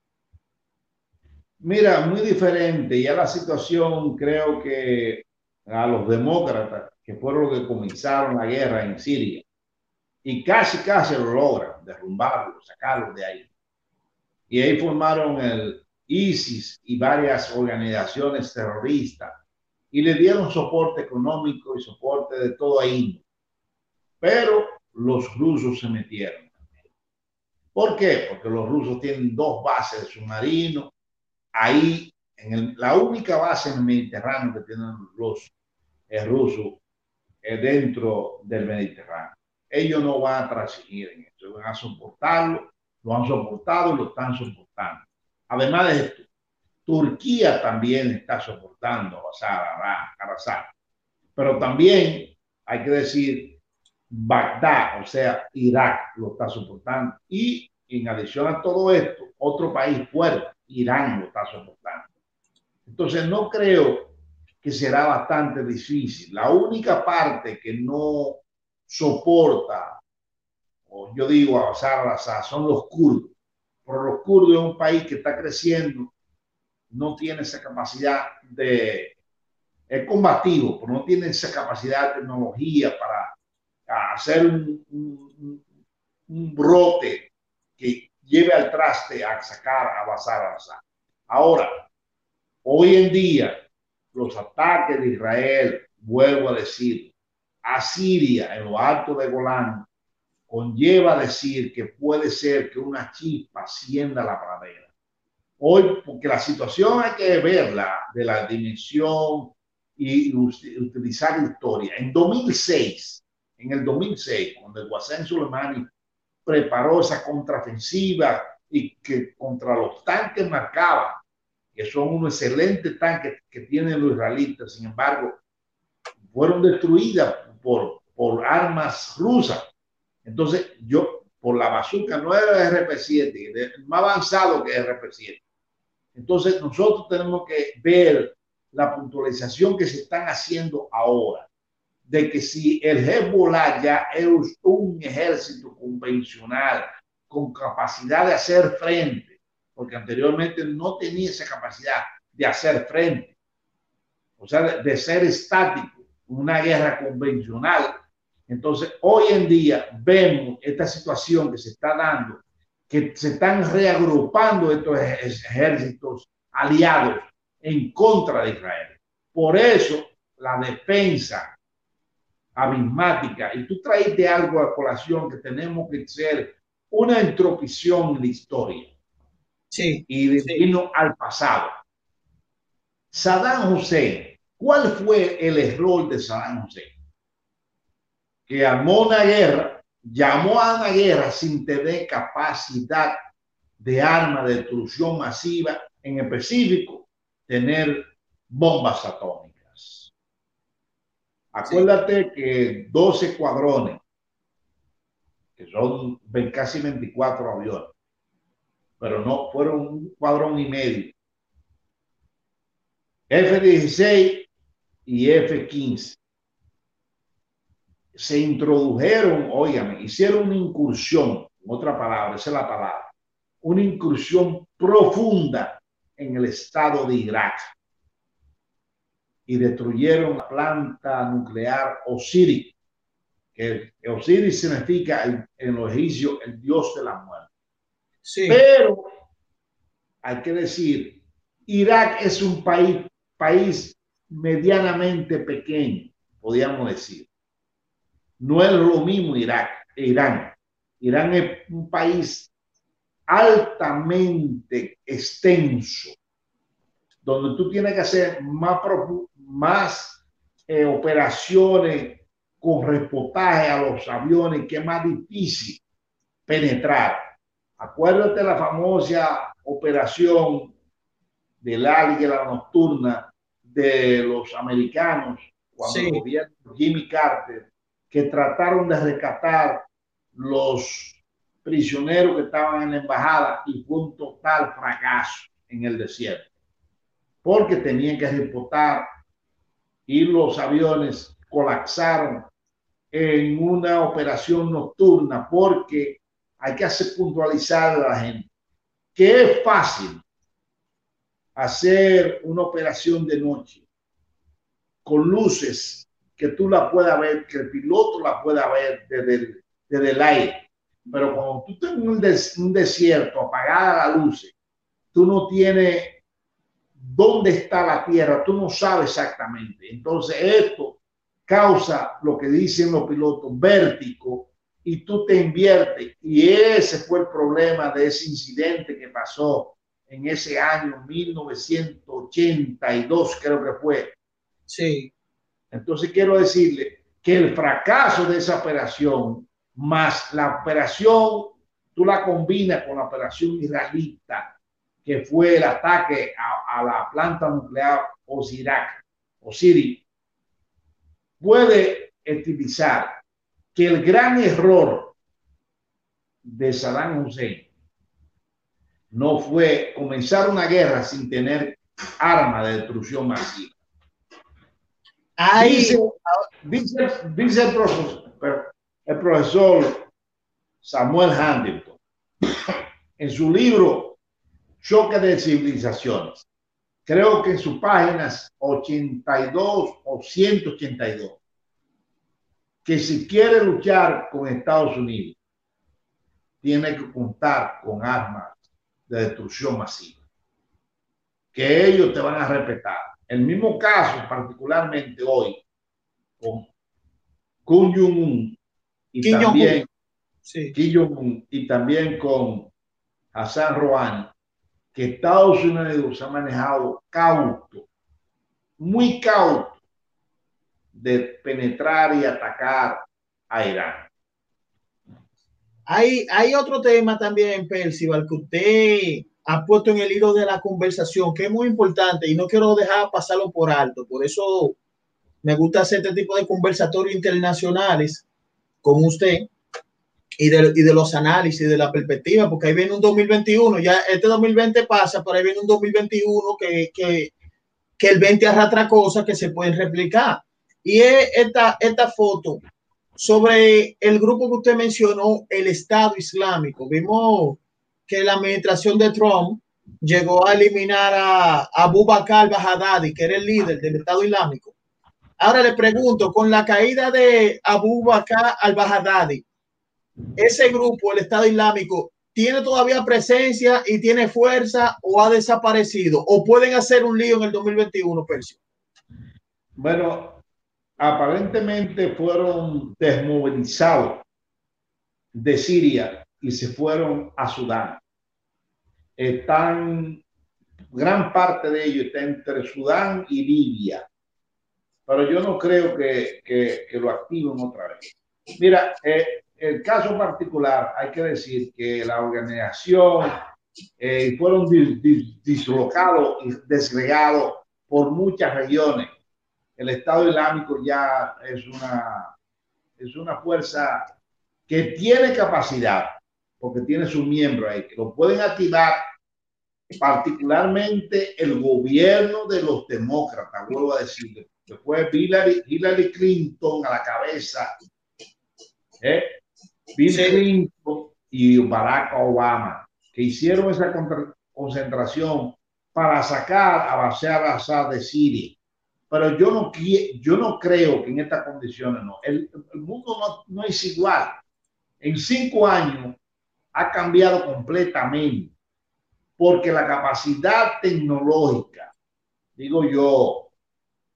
Mira, muy diferente. Ya la situación creo que a los demócratas, que fueron los que comenzaron la guerra en Siria, y casi, casi lo logran, derrumbarlo, sacarlo de ahí. Y ahí formaron el ISIS y varias organizaciones terroristas y le dieron soporte económico y soporte de todo ahí. Pero los rusos se metieron. ¿Por qué? Porque los rusos tienen dos bases de submarinos. Ahí, en la única base en el Mediterráneo que tienen los rusos es dentro del Mediterráneo. Ellos no van a transigir en esto, van a soportarlo, lo han soportado y lo están soportando. Además de esto, Turquía también está soportando a Assad, pero también hay que decir Bagdad, o sea, Irak lo está soportando. Y en adición a todo esto, otro país fuerte, Irán lo está soportando. Entonces, no creo que será bastante difícil. La única parte que no soporta, o yo digo a Bashar son los kurdos. Pero los kurdos es un país que está creciendo, no tiene esa capacidad de... Es combativo, pero no tiene esa capacidad de tecnología para hacer un, un, brote que lleve al traste a sacar a Bashar al-Assad. Ahora, hoy en día, los ataques de Israel, vuelvo a decir, a Siria, en lo alto de Golán, conlleva decir que puede ser que una chispa ascienda la pradera. Hoy, porque la situación hay que verla de la dimensión y utilizar historia. En 2006, en el 2006, cuando el Guasén Soleimani preparó esa contraofensiva y que contra los tanques marcaba, que son unos excelentes tanques que tienen los israelitas, sin embargo, fueron destruidas por, por armas rusas. Entonces, yo, por la bazooka, no era RP7, más avanzado que RP7. Entonces, nosotros tenemos que ver la puntualización que se están haciendo ahora de que si el Hezbollah ya es un ejército convencional con capacidad de hacer frente, porque anteriormente no tenía esa capacidad de hacer frente, o sea, de, ser estático, una guerra convencional. Entonces, hoy en día vemos esta situación que se está dando, que se están reagrupando estos ejércitos aliados en contra de Israel. Por eso, la defensa abismática. Y tú traiste algo a colación que tenemos que ser una entropición en la historia. Sí. Y de al pasado. Saddam Hussein, ¿cuál fue el error de Saddam Hussein? Que armó una guerra, llamó a una guerra sin tener capacidad de arma de destrucción masiva, en específico, tener bombas atómicas. Acuérdate que 12 cuadrones, que son casi 24 aviones, pero no fueron un cuadrón y medio. F-16 y F-15 se introdujeron, óigame, hicieron una incursión, otra palabra, esa es la palabra, una incursión profunda en el estado de Irak y destruyeron la planta nuclear Osiris, que Osiris significa en, los egipcios el dios de la muerte. Sí. Pero hay que decir, Irak es un país, país medianamente pequeño, podríamos decir. No es lo mismo Irak, Irán. Irán es un país altamente extenso, donde tú tienes que hacer más, más eh, operaciones con reportaje a los aviones, que es más difícil penetrar. Acuérdate la famosa operación del la nocturna de los americanos cuando el gobierno Jimmy Carter, que trataron de rescatar los prisioneros que estaban en la embajada y fue un total fracaso en el desierto, porque tenían que reportar y los aviones colapsaron en una operación nocturna porque hay que hacer puntualizar a la gente que es fácil hacer una operación de noche con luces que tú la puedas ver, que el piloto la pueda ver desde el, desde el aire. Pero cuando tú tienes un, un desierto, apagada la luz, tú no tienes dónde está la tierra, tú no sabes exactamente. Entonces esto causa lo que dicen los pilotos, vértigo, y tú te inviertes. Y ese fue el problema de ese incidente que pasó en ese año 1982, creo que fue. Sí. Entonces quiero decirle que el fracaso de esa operación, más la operación, tú la combinas con la operación israelita, que fue el ataque a, la planta nuclear Osirak, Osiri, puede utilizar que el gran error de Saddam Hussein no fue comenzar una guerra sin tener arma de destrucción masiva. Dice, dice, el, profesor, el profesor Samuel Huntington en su libro Choque de Civilizaciones, creo que en sus páginas 82 o 182, que si quiere luchar con Estados Unidos, tiene que contar con armas de destrucción masiva, que ellos te van a respetar. El mismo caso, particularmente hoy, con Kim Jong-un y también y también con Hassan Rouhani, que Estados Unidos ha manejado cauto, muy cauto, de penetrar y atacar a Irán. Hay, hay otro tema también, Percival, que usted ha puesto en el hilo de la conversación, que es muy importante y no quiero dejar pasarlo por alto. Por eso me gusta hacer este tipo de conversatorios internacionales con usted y de, y de los análisis, de la perspectiva, porque ahí viene un 2021, ya este 2020 pasa, pero ahí viene un 2021 que, que, que el 20 arrastra cosas que se pueden replicar. Y es esta, esta foto sobre el grupo que usted mencionó, el Estado Islámico. Vimos que la administración de Trump llegó a eliminar a Abu Bakr al-Baghdadi, que era el líder del Estado Islámico. Ahora le pregunto, con la caída de Abu Bakr al-Baghdadi, ese grupo, el Estado Islámico, ¿tiene todavía presencia y tiene fuerza o ha desaparecido? ¿O pueden hacer un lío en el 2021, Percio? Bueno, aparentemente fueron desmovilizados de Siria y se fueron a Sudán. Están, gran parte de ellos está entre Sudán y Libia, pero yo no creo que, lo activen otra vez. Mira, eh, el caso particular, hay que decir que la organización eh, fueron dislocados y desgregados por muchas regiones el Estado Islámico ya es una, es una fuerza que tiene capacidad, porque tiene sus miembros ahí, que lo pueden activar particularmente el gobierno de los demócratas, vuelvo a decir, después Hillary, Hillary Clinton a la cabeza, ¿eh? Bill Clinton y Barack Obama, que hicieron esa concentración para sacar a Bashar al-Assad de Siria pero yo no, yo no creo que en estas condiciones no. El, mundo no, no, es igual. En cinco años ha cambiado completamente porque la capacidad tecnológica, digo yo,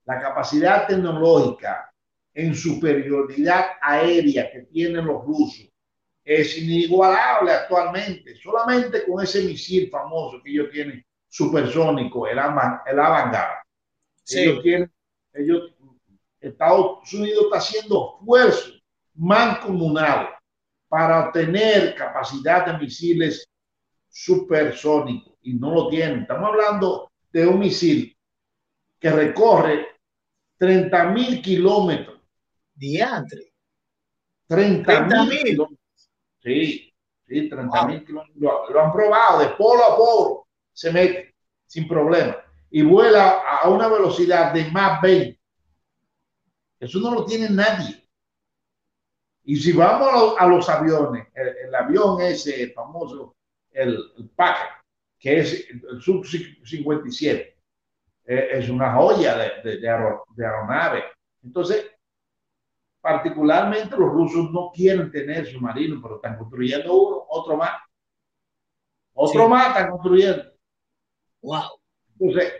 la capacidad tecnológica en superioridad aérea que tienen los rusos es inigualable actualmente. Solamente con ese misil famoso que ellos tienen supersónico, el, el Avangard ellos tienen, ellos, Estados Unidos está haciendo esfuerzos mancomunados para obtener capacidad de misiles supersónicos. y no lo tienen. Estamos hablando de un misil que recorre 30 mil kilómetros. Diantre. 30 mil. Sí, sí, 30 mil kilómetros. Lo, han probado de polo a polo. Se mete sin problema. Y vuela a una velocidad de más 20. Eso no lo tiene nadie. Y si vamos a los, aviones, el, avión ese famoso, el, el que es el Sub-57, eh, es una joya de, de, aeronave. Entonces, particularmente los rusos no quieren tener submarinos, pero están construyendo uno, otro más. Otro más están construyendo. Wow. Entonces,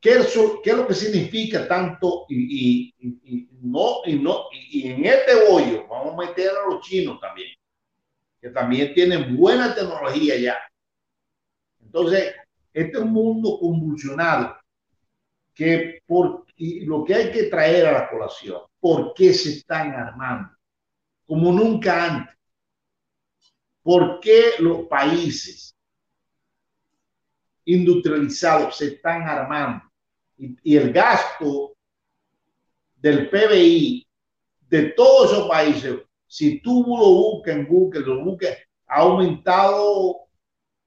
¿qué es, qué es lo que significa tanto? Y, y, no, y, no, y, en este hoyo vamos a meter a los chinos también, que también tienen buena tecnología ya. Entonces, este es un mundo convulsionado que por lo que hay que traer a la población, ¿por qué se están armando? Como nunca antes. ¿Por qué los países industrializados se están armando? Y, el gasto del PBI de todos esos países, si tú lo buscas en Google, lo buscas, ha aumentado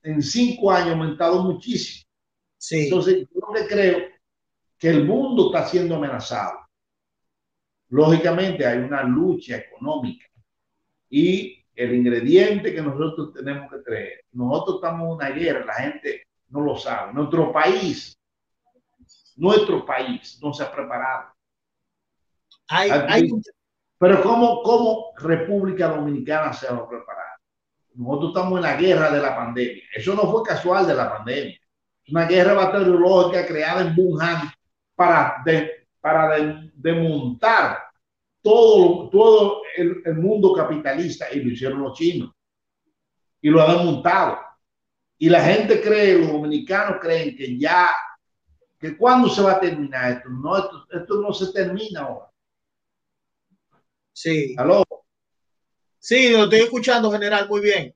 en cinco años, ha aumentado muchísimo. Sí. Entonces, yo creo que el mundo está siendo amenazado. Lógicamente hay una lucha económica y el ingrediente que nosotros tenemos que traer. Nosotros estamos en una guerra, la gente no lo sabe. Nuestro país, nuestro país no se ha preparado. Pero ¿cómo, ¿cómo República Dominicana se va a preparar? Nosotros estamos en la guerra de la pandemia. Eso no fue casual de la pandemia. Es una guerra bacteriológica creada en Wuhan para, para desmontar todo, todo el, el, mundo capitalista y lo hicieron los chinos y lo han desmontado. Y la gente cree, los dominicanos creen que ya, que cuándo se va a terminar esto. No, esto, esto no se termina ahora. Sí. ¿Aló? Sí, lo estoy escuchando, general, muy bien.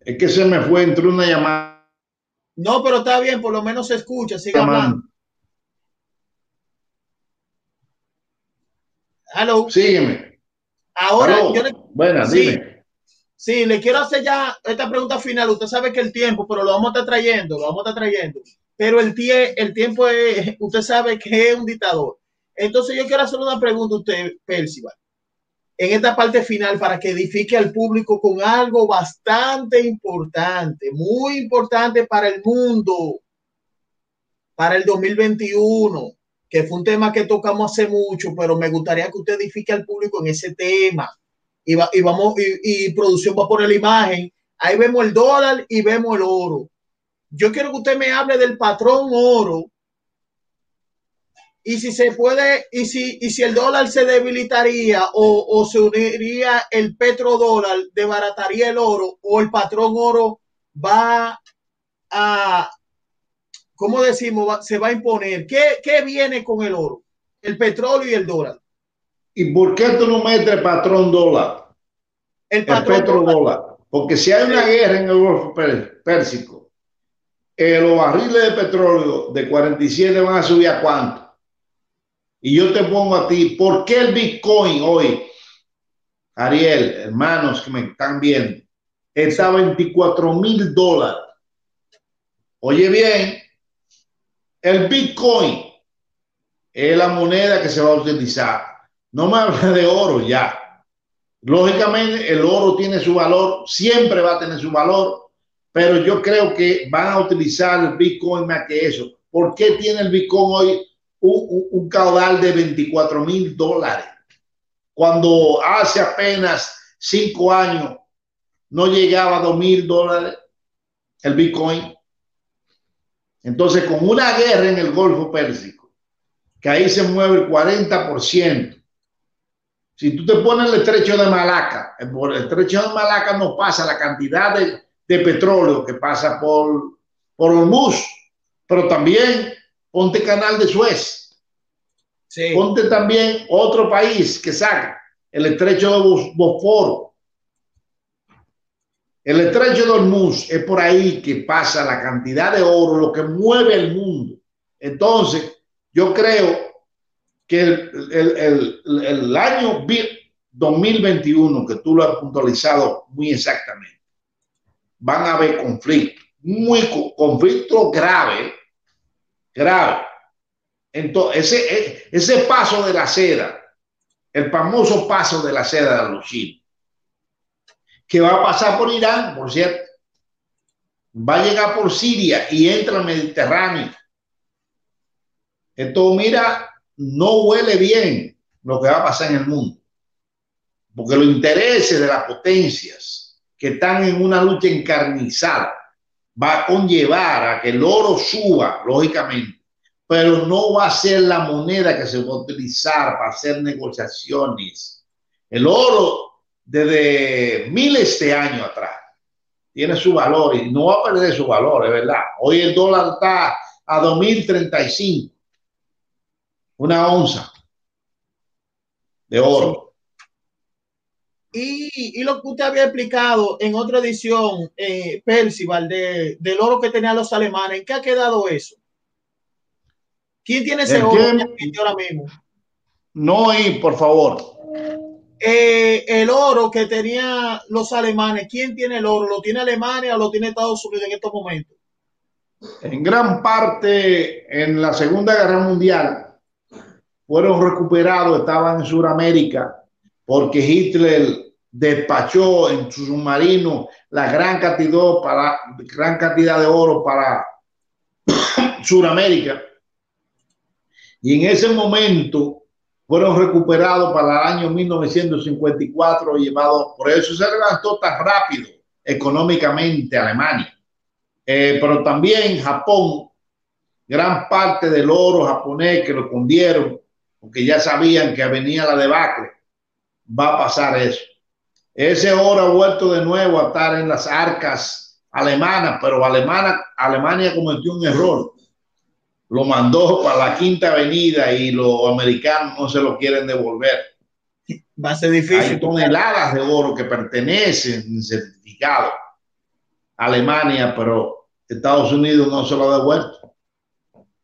Es que se me fue, entró una llamada. No, pero está bien, por lo menos se escucha, sigue hablando. Hello. Sígueme. Ahora, yo le, bueno, sí, dime. Sí, le quiero hacer ya esta pregunta final. Usted sabe que el tiempo, pero lo vamos a estar trayendo, lo vamos a estar trayendo. Pero el, tie, el tiempo es, usted sabe que es un dictador. Entonces yo quiero hacer una pregunta a usted, Percival, en esta parte final para que edifique al público con algo bastante importante, muy importante para el mundo, para el 2021 que fue un tema que tocamos hace mucho, pero me gustaría que usted edifique al público en ese tema. Y, y vamos, y, producción va a poner la imagen. Ahí vemos el dólar y vemos el oro. Yo quiero que usted me hable del patrón oro. Y si se puede, y si, y si el dólar se debilitaría o, o se uniría el petrodólar, debarataría el oro, o el patrón oro va a, ¿cómo decimos? Se va a imponer. ¿Qué, ¿Qué, viene con el oro? El petróleo y el dólar. ¿Y por qué tú no metes patrón dólar? El patrón petrodólar. Porque si hay una guerra en el Golfo Pérsico, eh, los barriles de petróleo de 47 van a subir a cuánto? Y yo te pongo a ti, ¿por qué el Bitcoin hoy, Ariel, hermanos que me están viendo, está a 24 mil dólares? Oye bien, el Bitcoin es la moneda que se va a utilizar. No me <laughs> habla de oro ya. Lógicamente, el oro tiene su valor, siempre va a tener su valor, pero yo creo que van a utilizar el Bitcoin más que eso. ¿Por qué tiene el Bitcoin hoy un, caudal de 24 mil dólares? Cuando hace apenas cinco años no llegaba a dos mil dólares el Bitcoin. Entonces, con una guerra en el Golfo Pérsico, que ahí se mueve el 40%, si tú te pones el estrecho de Malaca, por el estrecho de Malaca no pasa la cantidad de, petróleo que pasa por, por Hormuz, pero también ponte canal de Suez. Ponte también otro país que saca el estrecho de Bosforo. El estrecho de Hormuz es por ahí que pasa la cantidad de oro, lo que mueve el mundo. Entonces, yo creo que el, el, el, el año 2021, que tú lo has puntualizado muy exactamente, van a haber conflictos, muy conflictos graves, grave. Entonces, ese, ese paso de la seda, el famoso paso de la seda de los chinos, que va a pasar por Irán, por cierto, va a llegar por Siria y entra al Mediterráneo. Esto, mira, no huele bien lo que va a pasar en el mundo, porque los intereses de las potencias que están en una lucha encarnizada va a conllevar a que el oro suba, lógicamente, pero no va a ser la moneda que se va a utilizar para hacer negociaciones. El oro, desde miles de años atrás, tiene su valor y no va a perder su valor, es verdad. Hoy el dólar está a 2035, una onza de oro. Y, y, lo que usted había explicado en otra edición, eh, Percival, de, del oro que tenían los alemanes, ¿en qué ha quedado eso? ¿Quién tiene ese oro ahora mismo? No, y por favor. Eh, el oro que tenían los alemanes, ¿quién tiene el oro? ¿Lo tiene Alemania o lo tiene Estados Unidos en estos momentos? En gran parte, en la Segunda Guerra Mundial, fueron recuperados, estaban en Sudamérica, porque Hitler despachó en su submarino la gran cantidad, para, gran cantidad de oro para <coughs> Sudamérica y en ese momento fueron recuperados para el año 1954, llevados, por eso se levantó tan rápido económicamente Alemania. Eh, pero también Japón, gran parte del oro japonés que lo escondieron, porque ya sabían que venía la debacle, va a pasar eso. Ese oro ha vuelto de nuevo a estar en las arcas alemanas, pero Alemania, Alemania cometió un error lo mandó para la Quinta Avenida y los americanos no se lo quieren devolver. Va a ser difícil. Hay toneladas de oro que pertenecen en certificado a Alemania, pero Estados Unidos no se lo ha devuelto.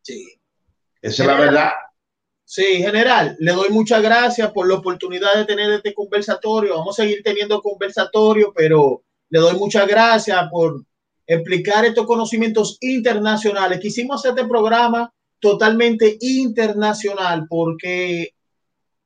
Sí. Esa es la verdad. Sí, general, le doy muchas gracias por la oportunidad de tener este conversatorio. Vamos a seguir teniendo conversatorio, pero le doy muchas gracias por explicar estos conocimientos internacionales. Quisimos hacer este programa totalmente internacional porque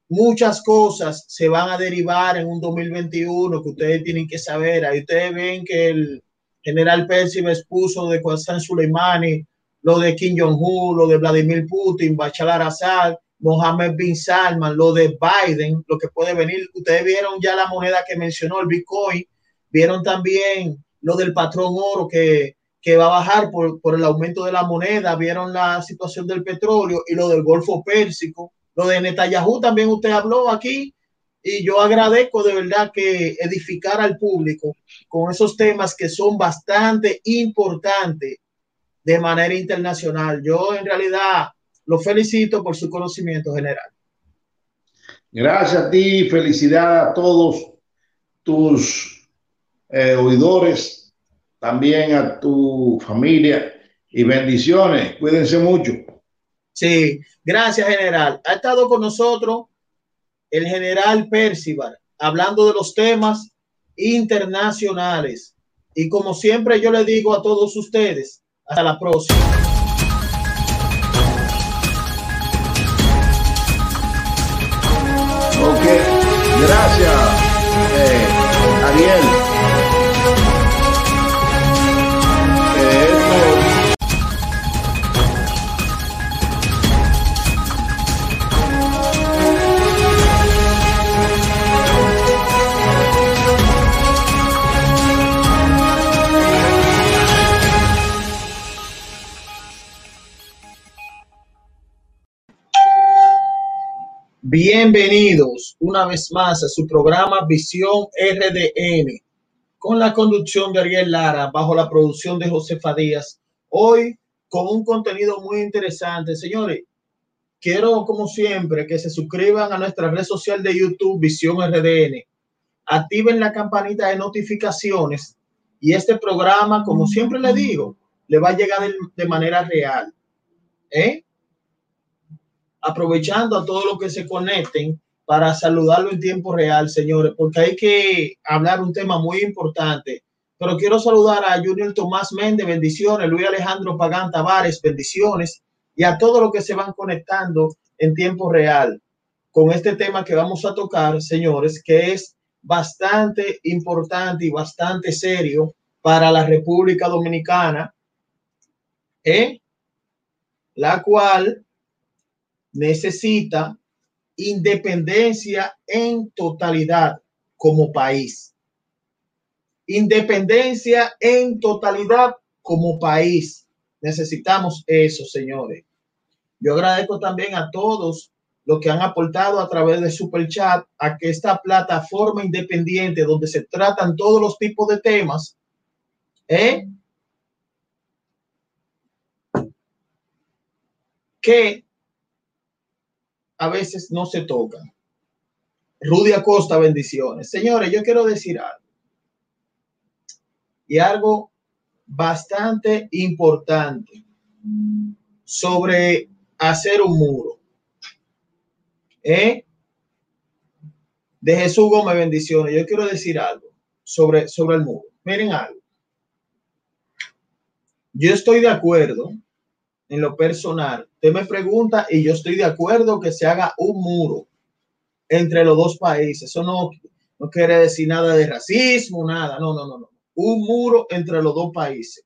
muchas cosas se van a derivar en un 2021 que ustedes tienen que saber. Ahí ustedes ven que el general Percy expuso de Qasem Soleimani, lo de Kim Jong-un, lo de Vladimir Putin, Bashar al-Assad, Mohammed bin Salman, lo de Biden, lo que puede venir. Ustedes vieron ya la moneda que mencionó, el Bitcoin, vieron también lo del patrón oro que, que va a bajar por, por, el aumento de la moneda, vieron la situación del petróleo y lo del Golfo Pérsico, lo de Netanyahu también usted habló aquí y yo agradezco de verdad que edificar al público con esos temas que son bastante importantes de manera internacional. Yo en realidad lo felicito por su conocimiento general. Gracias a ti, felicidad a todos tus eh, oidores, también a tu familia y bendiciones. Cuídense mucho. Sí, gracias, general. Ha estado con nosotros el general Percival hablando de los temas internacionales. Y como siempre yo le digo a todos ustedes, hasta la próxima. Ok, gracias, eh, Ariel. Bienvenidos una vez más a su programa Visión RDN con la conducción de Ariel Lara bajo la producción de José Díaz. Hoy con un contenido muy interesante. Señores, quiero como siempre que se suscriban a nuestra red social de YouTube Visión RDN. Activen la campanita de notificaciones Y este programa, como siempre le digo, le va a llegar de manera real. ¿eh? Aprovechando a todos los que se conecten para saludarlo en tiempo real, señores, porque hay que hablar un tema muy importante. Pero quiero saludar a Junior Tomás Méndez, bendiciones, Luis Alejandro Pagán Tavares, bendiciones, y a todos los que se van conectando en tiempo real con este tema que vamos a tocar, señores, que es bastante importante y bastante serio para la República Dominicana, ¿eh? la cual necesita independencia en totalidad como país. Independencia en totalidad como país. Necesitamos eso, señores. Yo agradezco también a todos los que han aportado a través de Super Chat a que esta plataforma independiente donde se tratan todos los tipos de temas, ¿eh? que a veces no se tocan. Rudy Acosta, bendiciones. Señores, yo quiero decir algo. Y algo bastante importante sobre hacer un muro. ¿Eh? De Jesús Gómez, bendiciones. Yo quiero decir algo sobre, sobre el muro. Miren algo. Yo estoy de acuerdo en lo personal, usted me pregunta y yo estoy de acuerdo que se haga un muro entre los dos países. Eso no, no quiere decir nada de racismo, nada. No, no, no, no. Un muro entre los dos países.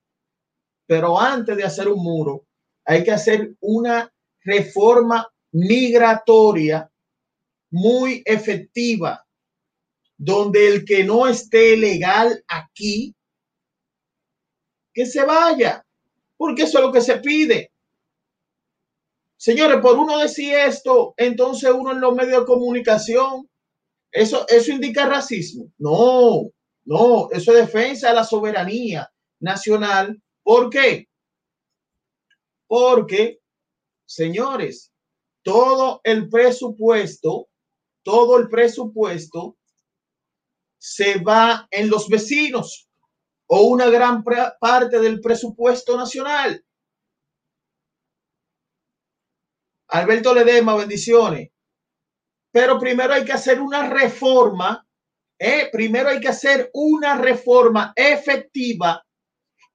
Pero antes de hacer un muro, hay que hacer una reforma migratoria muy efectiva, donde el que no esté legal aquí, que se vaya, porque eso es lo que se pide. Señores, por uno decir esto, entonces uno en los medios de comunicación, eso, eso indica racismo. No, no, eso es defensa de la soberanía nacional. ¿Por qué? Porque, señores, todo el presupuesto, todo el presupuesto se va en los vecinos o una gran parte del presupuesto nacional. Alberto Ledema, bendiciones. Pero primero hay que hacer una reforma. ¿eh? Primero hay que hacer una reforma efectiva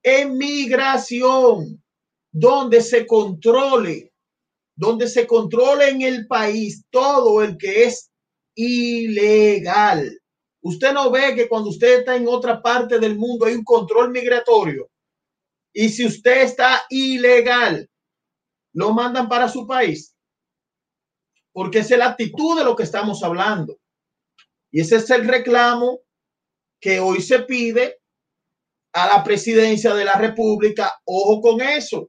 en migración, donde se controle, donde se controle en el país todo el que es ilegal. Usted no ve que cuando usted está en otra parte del mundo hay un control migratorio. Y si usted está ilegal, lo mandan para su país. Porque es la actitud de lo que estamos hablando. Y ese es el reclamo que hoy se pide a la presidencia de la República. Ojo con eso.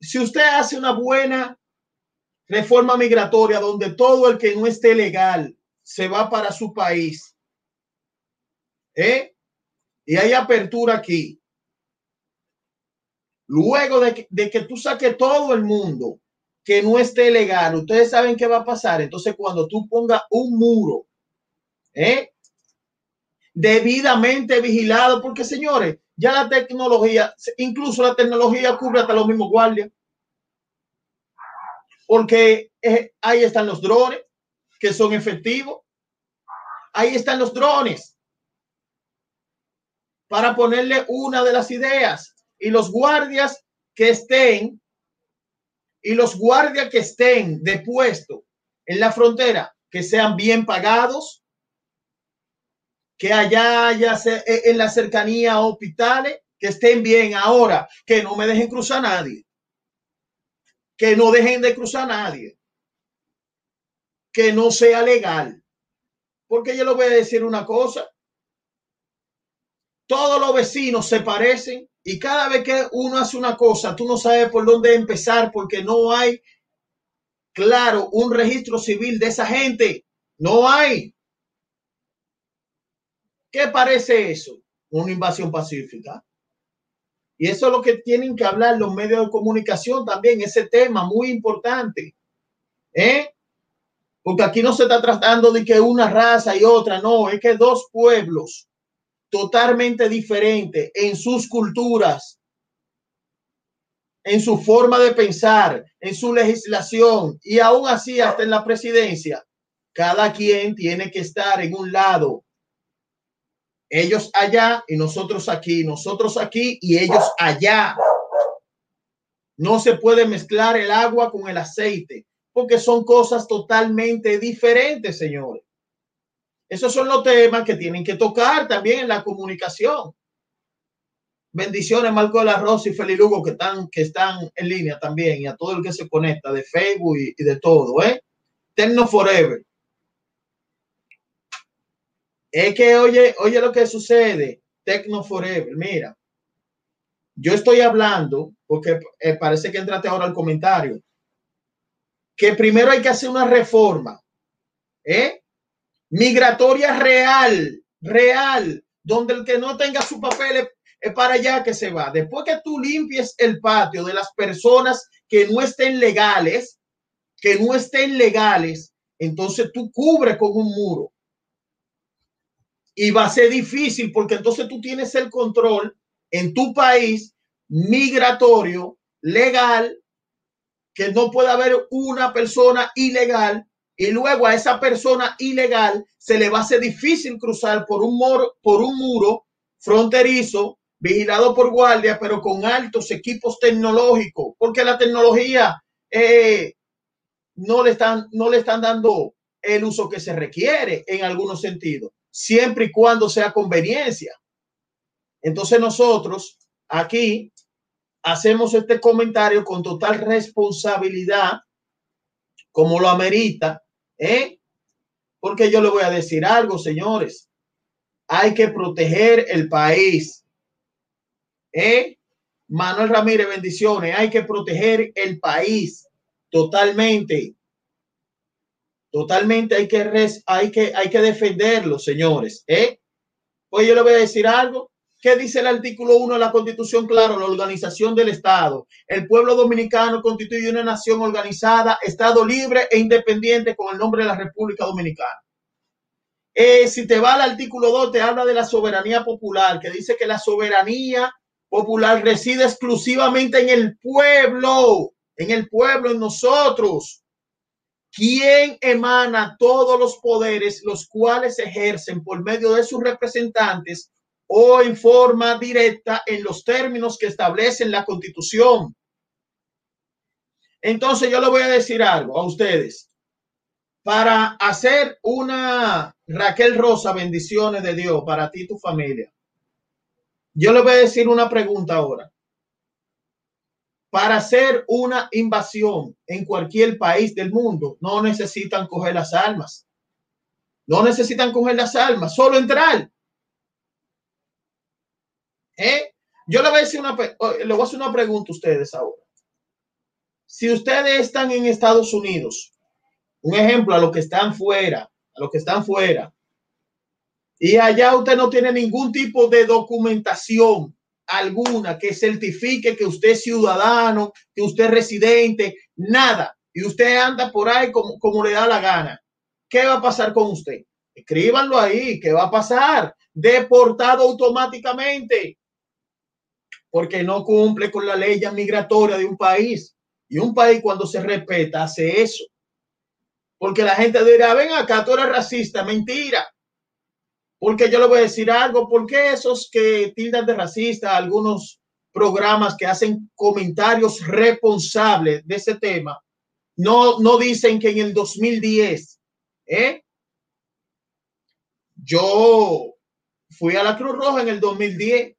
Si usted hace una buena reforma migratoria donde todo el que no esté legal se va para su país, ¿eh? y hay apertura aquí, Luego de que, de que tú saques todo el mundo que no esté legal, ustedes saben qué va a pasar. Entonces, cuando tú pongas un muro, ¿eh? debidamente vigilado, porque señores, ya la tecnología, incluso la tecnología cubre hasta los mismos guardias. Porque eh, ahí están los drones que son efectivos. Ahí están los drones para ponerle una de las ideas. Y los guardias que estén y los guardias que estén de puesto en la frontera que sean bien pagados, que allá haya e, en la cercanía hospitales que estén bien. Ahora, que no me dejen cruzar nadie, que no dejen de cruzar nadie, que no sea legal. Porque yo le voy a decir una cosa, todos los vecinos se parecen y cada vez que uno hace una cosa, tú no sabes por dónde empezar porque no hay, claro, un registro civil de esa gente. No hay. ¿Qué parece eso? Una invasión pacífica. Y eso es lo que tienen que hablar los medios de comunicación también, ese tema muy importante. ¿Eh? Porque aquí no se está tratando de que una raza y otra, no, es que dos pueblos totalmente diferente en sus culturas, en su forma de pensar, en su legislación y aún así hasta en la presidencia. Cada quien tiene que estar en un lado. Ellos allá y nosotros aquí, nosotros aquí y ellos allá. No se puede mezclar el agua con el aceite porque son cosas totalmente diferentes, señores. Esos son los temas que tienen que tocar también en la comunicación. Bendiciones, Marco de la Rosa y Feli Lugo, que están, que están en línea también, y a todo el que se conecta de Facebook y, de todo, ¿eh? Tecno Forever. Es que, oye, oye lo que sucede, Tecno Forever, mira. Yo estoy hablando, porque eh, parece que entraste ahora al comentario, que primero hay que hacer una reforma, ¿eh? Migratoria real, real, donde el que no tenga su papel es para allá que se va. Después que tú limpies el patio de las personas que no estén legales, que no estén legales, entonces tú cubres con un muro. Y va a ser difícil porque entonces tú tienes el control en tu país migratorio, legal, que no puede haber una persona ilegal y luego a esa persona ilegal se le va a hacer difícil cruzar por un, muro, por un muro fronterizo vigilado por guardia, pero con altos equipos tecnológicos, porque la tecnología eh, no, le están, no le están dando el uso que se requiere en algunos sentidos, siempre y cuando sea conveniencia. Entonces nosotros aquí hacemos este comentario con total responsabilidad, como lo amerita, ¿eh? Porque yo le voy a decir algo, señores. Hay que proteger el país. ¿Eh? Manuel Ramírez, bendiciones. Hay que proteger el país totalmente. Totalmente hay que, hay que, hay que defenderlo, señores. ¿eh? Pues yo le voy a decir algo. ¿Qué dice el artículo 1 de la Constitución? Claro, la organización del Estado. El pueblo dominicano constituye una nación organizada, Estado libre e independiente con el nombre de la República Dominicana. Eh, si te va al artículo 2, te habla de la soberanía popular, que dice que la soberanía popular reside exclusivamente en el pueblo, en el pueblo, en nosotros. Quien emana todos los poderes, los cuales ejercen por medio de sus representantes o en forma directa en los términos que establecen la constitución. Entonces yo le voy a decir algo a ustedes. Para hacer una Raquel Rosa, bendiciones de Dios para ti y tu familia. Yo le voy a decir una pregunta ahora. Para hacer una invasión en cualquier país del mundo, no necesitan coger las armas. No necesitan coger las armas, solo entrar. ¿Eh? Yo le voy a decir una, le hacer una pregunta a ustedes ahora. Si ustedes están en Estados Unidos, un ejemplo a los que están fuera, a los que están fuera, y allá usted no tiene ningún tipo de documentación alguna que certifique que usted es ciudadano, que usted es residente, nada, y usted anda por ahí como, como le da la gana. ¿Qué va a pasar con usted? Escríbanlo ahí, ¿qué va a pasar? Deportado automáticamente porque no cumple con la ley migratoria de un país. Y un país cuando se respeta hace eso. Porque la gente dirá, ven acá, tú eres racista, mentira. Porque yo le voy a decir algo, porque esos que tildan de racista, algunos programas que hacen comentarios responsables de ese tema, no, no dicen que en el 2010, ¿eh? Yo fui a la Cruz Roja en el 2010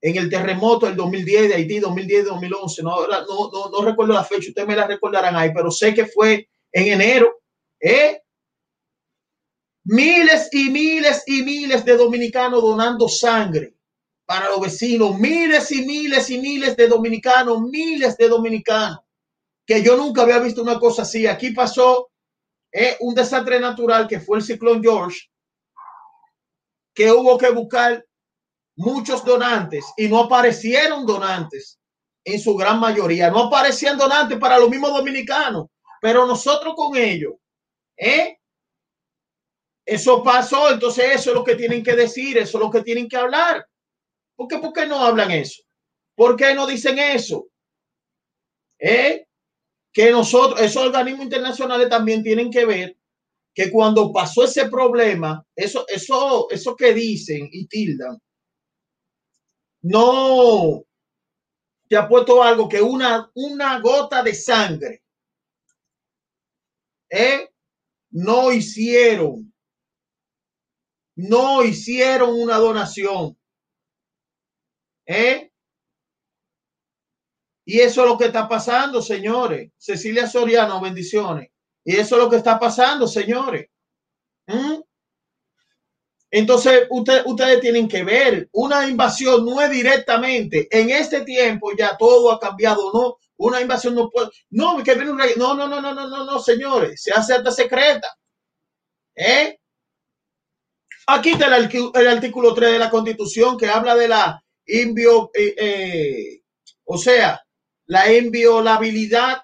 en el terremoto del 2010 de Haití, 2010, 2011, no, no, no, no recuerdo la fecha, ustedes me la recordarán ahí, pero sé que fue en enero, ¿eh? Miles y miles y miles de dominicanos donando sangre para los vecinos, miles y miles y miles de dominicanos, miles de dominicanos, que yo nunca había visto una cosa así. Aquí pasó ¿eh? un desastre natural que fue el ciclón George, que hubo que buscar muchos donantes y no aparecieron donantes en su gran mayoría. No aparecían donantes para los mismos dominicanos, pero nosotros con ellos, ¿eh? Eso pasó, entonces eso es lo que tienen que decir, eso es lo que tienen que hablar. ¿Por qué, por qué no hablan eso? ¿Por qué no dicen eso? ¿Eh? Que nosotros, esos organismos internacionales también tienen que ver que cuando pasó ese problema, eso, eso, eso que dicen y tildan, no te ha puesto algo que una, una gota de sangre, ¿eh? no hicieron no hicieron una donación. ¿Eh? Y eso es lo que está pasando, señores. Cecilia Soriano, bendiciones. Y eso es lo que está pasando, señores. ¿Mm? Entonces, ustedes tienen que ver, una invasión no es directamente. En este tiempo ya todo ha cambiado, ¿no? Una invasión no puede. No, que viene un rey. No, no, no, no, no, no, no, señores. Se hace hasta secreta. ¿Eh? Aquí está el, artículo 3 de la Constitución que habla de la invio, eh, eh, o sea, la inviolabilidad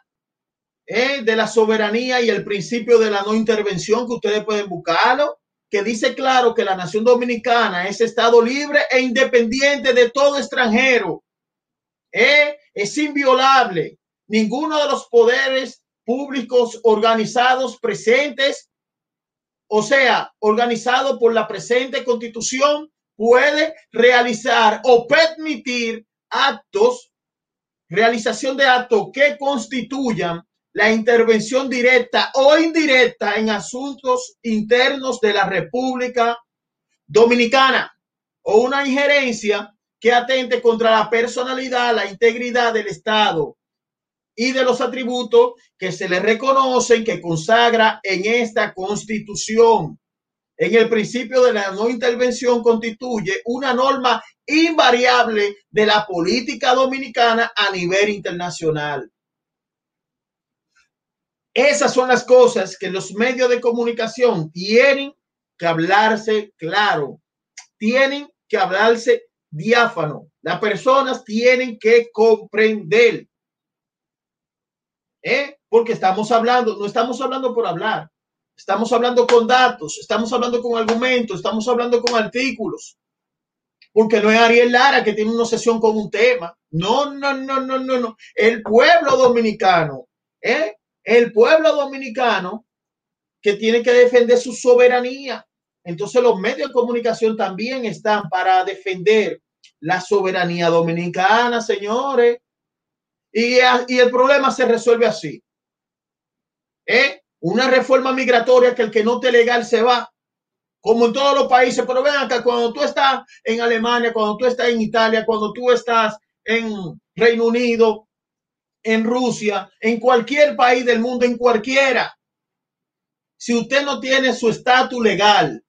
eh, de la soberanía y el principio de la no intervención, que ustedes pueden buscarlo, que dice claro que la nación dominicana es Estado libre e independiente de todo extranjero. Es inviolable. Ninguno de los poderes públicos organizados presentes o sea, organizado por la presente constitución, puede realizar o permitir actos, realización de actos que constituyan la intervención directa o indirecta en asuntos internos de la República Dominicana o una injerencia que atente contra la personalidad, la integridad del Estado y de los atributos que se le reconocen, que consagra en esta constitución. En el principio de la no intervención constituye una norma invariable de la política dominicana a nivel internacional. Esas son las cosas que los medios de comunicación tienen que hablarse claro, tienen que hablarse diáfano. Las personas tienen que comprender ¿eh? porque estamos hablando, no estamos hablando por hablar, estamos hablando con datos, estamos hablando con argumentos, estamos hablando con artículos, porque no es Ariel Lara que tiene una obsesión con un tema. No, no, no, no, no, no. El pueblo dominicano, ¿eh? El pueblo dominicano que tiene que defender su soberanía. Entonces los medios de comunicación también están para defender la soberanía dominicana, señores. Y, el problema se resuelve así. ¿Eh? Una reforma migratoria que el que no te legal se va, como en todos los países. Pero vean que cuando tú estás en Alemania, cuando tú estás en Italia, cuando tú estás en Reino Unido, en Rusia, en cualquier país del mundo, en cualquiera, si usted no tiene su estatus legal,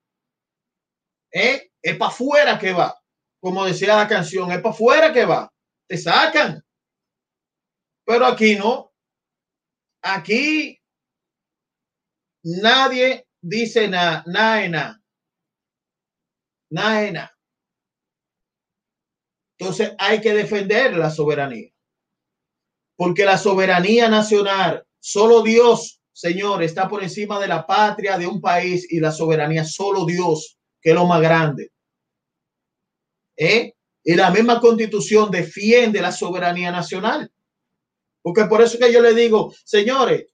¿eh? es para afuera que va. Como decía la canción, es para afuera que va. Te sacan. Pero aquí no. Aquí nadie dice nada, nada, nada. Nada, Entonces hay que defender la soberanía. Porque la soberanía nacional, solo Dios, Señor, está por encima de la patria de un país y la soberanía, solo Dios, que es lo más grande. ¿Eh? Y la misma constitución defiende la soberanía nacional. Porque por eso que yo le digo, señores,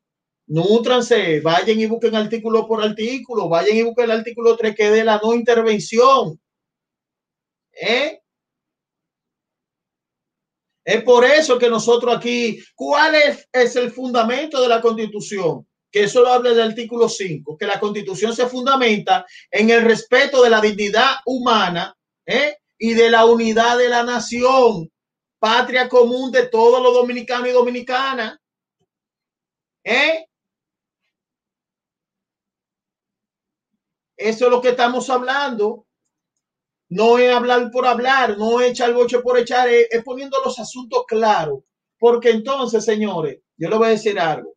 nutranse, vayan y busquen artículo por artículo, vayan y busquen el artículo 3 que de la no intervención. ¿Eh? Es por eso que nosotros aquí, ¿cuál es, el fundamento de la constitución? Que eso lo habla del artículo 5, que la constitución se fundamenta en el respeto de la dignidad humana ¿eh? y de la unidad de la nación patria común de todos los dominicanos y dominicanas. ¿Eh? Eso es lo que estamos hablando. No es hablar por hablar, no es echar boche por echar, es, poniendo los asuntos claros. Porque entonces, señores, yo le voy a decir algo.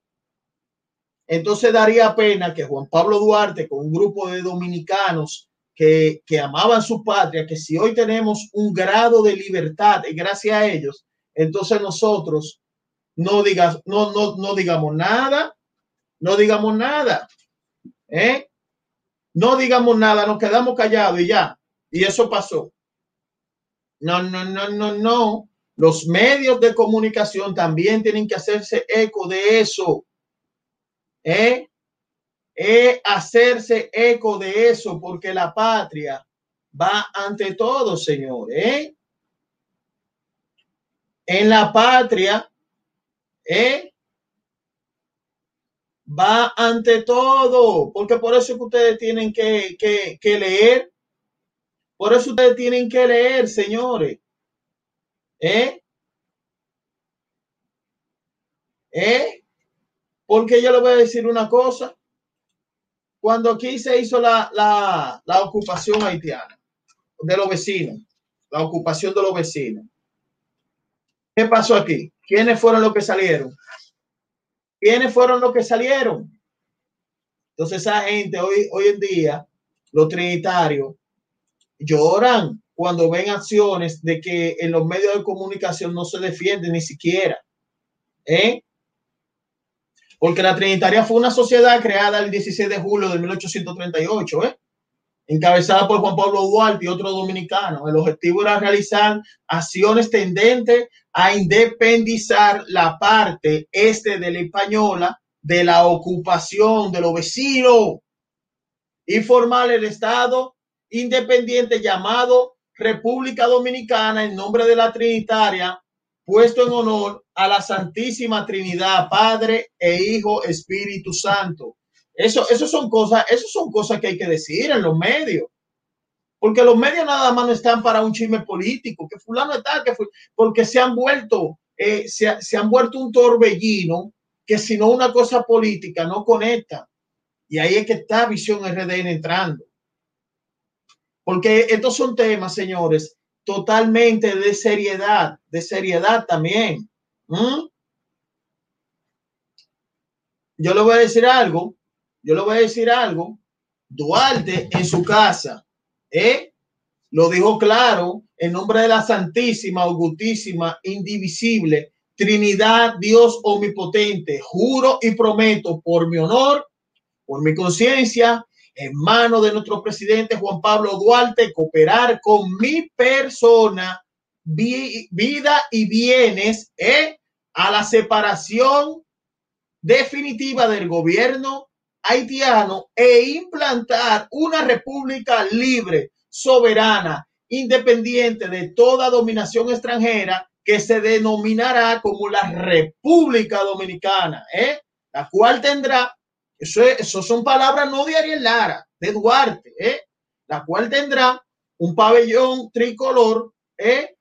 Entonces daría pena que Juan Pablo Duarte, con un grupo de dominicanos que, amaban su patria, que si hoy tenemos un grado de libertad y gracias a ellos, entonces nosotros no, digas, no, no, no digamos nada, no digamos nada. ¿eh? no digamos nada, nos quedamos callados y ya. Y eso pasó. No, no, no, no, no. Los medios de comunicación también tienen que hacerse eco de eso. ¿Eh? ¿Eh? hacerse eco de eso, porque la patria va ante todo, Señor. ¿eh? En la patria, ¿eh? va ante todo, porque por eso que ustedes tienen que, que, leer, por eso ustedes tienen que leer, señores. ¿Eh? ¿Eh? Porque yo le voy a decir una cosa. Cuando aquí se hizo la, la, la ocupación haitiana de los vecinos, la ocupación de los vecinos, ¿qué pasó aquí? ¿Quiénes fueron los que salieron? ¿Quiénes fueron los que salieron? Entonces esa gente hoy, hoy en día, los trinitarios, lloran cuando ven acciones de que en los medios de comunicación no se defienden ni siquiera. ¿eh? Porque la Trinitaria fue una sociedad creada el 16 de julio de 1838, ¿eh? encabezada por Juan Pablo Duarte y otros dominicanos. El objetivo era realizar acciones tendentes a independizar la parte este de la española de la ocupación de los vecinos y formar el Estado independiente llamado República Dominicana en nombre de la Trinitaria, puesto en honor a la Santísima Trinidad, Padre e Hijo, Espíritu Santo eso, eso son cosas, eso son cosas que hay que decir en los medios. Porque los medios nada más no están para un chisme político, que fulano está, que porque se han vuelto, eh, se, se han vuelto un torbellino que si no una cosa política no conecta. Y ahí es que está Visión RDN entrando. Porque estos son temas, señores, totalmente de seriedad, de seriedad también. Yo le voy a decir algo yo le voy a decir algo. Duarte en su casa, ¿eh? Lo dijo claro en nombre de la Santísima, Augustísima, Indivisible, Trinidad, Dios Omnipotente. Juro y prometo por mi honor, por mi conciencia, en mano de nuestro presidente Juan Pablo Duarte, cooperar con mi persona, vida y bienes, ¿eh? a la separación definitiva del gobierno haitiano e implantar una república libre, soberana, independiente de toda dominación extranjera que se denominará como la República Dominicana, ¿eh? la cual tendrá, eso, son palabras no de Ariel Lara, de Duarte, ¿eh? la cual tendrá un pabellón tricolor ¿eh?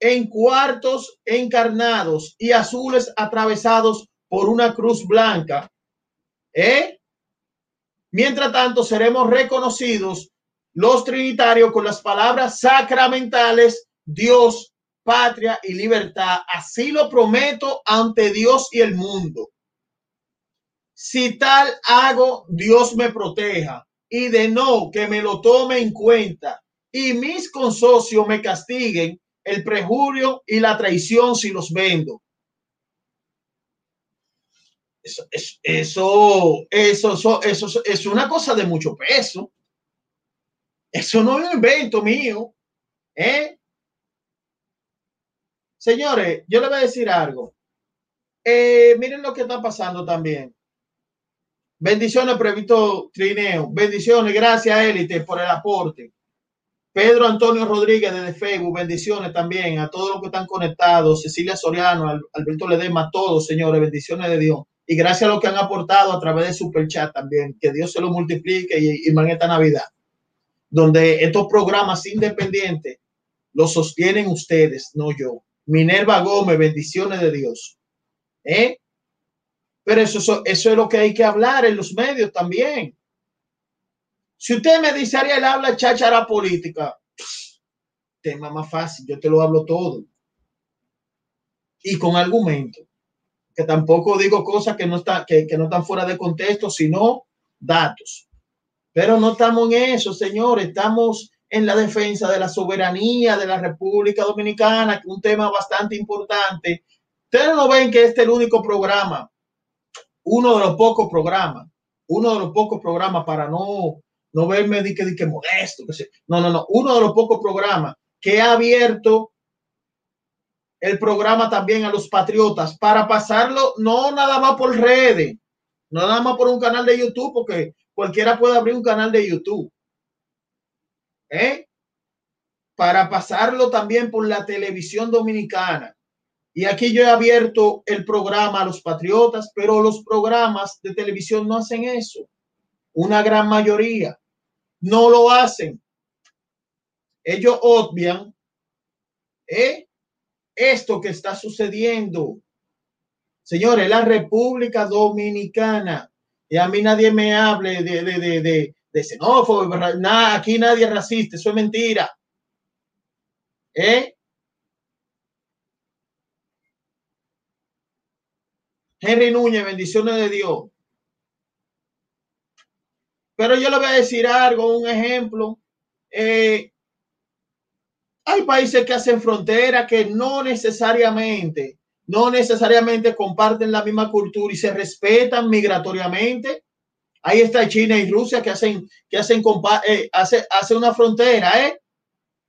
en cuartos encarnados y azules atravesados por una cruz blanca, ¿eh? Mientras tanto, seremos reconocidos los trinitarios con las palabras sacramentales, Dios, patria y libertad. Así lo prometo ante Dios y el mundo. Si tal hago, Dios me proteja y de no que me lo tome en cuenta y mis consocios me castiguen el prejurio y la traición si los vendo. Eso, eso, eso, eso, es una cosa de mucho peso. Eso no es un invento mío. ¿eh? Señores, yo le voy a decir algo. Eh, miren lo que está pasando también. Bendiciones, Previto Trineo. Bendiciones, gracias, Élite, por el aporte. Pedro Antonio Rodríguez desde Facebook, bendiciones también a todos los que están conectados. Cecilia Soriano, Alberto Ledema, todos, señores, bendiciones de Dios y gracias a lo que han aportado a través de Super Chat también. Que Dios se lo multiplique y, y esta Navidad, donde estos programas independientes los sostienen ustedes, no yo. Minerva Gómez, bendiciones de Dios. ¿Eh? Pero eso, eso, es lo que hay que hablar en los medios también. Si usted me dice, Ariel, habla cháchara política, tema más fácil, yo te lo hablo todo. Y con argumento que tampoco digo cosas que no, está, que, no están fuera de contexto, sino datos. Pero no estamos en eso, señores, estamos en la defensa de la soberanía de la República Dominicana, que un tema bastante importante. Ustedes no ven que este es el único programa, uno de los pocos programas, uno de los pocos programas para no, no verme de que, de que no, no, no. Uno de los pocos programas que ha abierto el programa también a los patriotas para pasarlo, no nada más por redes, nada más por un canal de YouTube, porque cualquiera puede abrir un canal de YouTube. ¿Eh? Para pasarlo también por la televisión dominicana. Y aquí yo he abierto el programa a los patriotas, pero los programas de televisión no hacen eso. Una gran mayoría no lo hacen. Ellos obvian ¿eh? esto que está sucediendo. Señores, la República Dominicana. Y a mí nadie me hable de, de, de, de, de xenófobo. Nada, aquí nadie es racista. Eso es mentira. ¿Eh? Henry Núñez, bendiciones de Dios. Pero yo le voy a decir algo, un ejemplo. Eh, hay países que hacen frontera que no necesariamente, no necesariamente comparten la misma cultura y se respetan migratoriamente. Ahí está China y Rusia que hacen, que hacen, eh, hace, hace una frontera, ¿eh?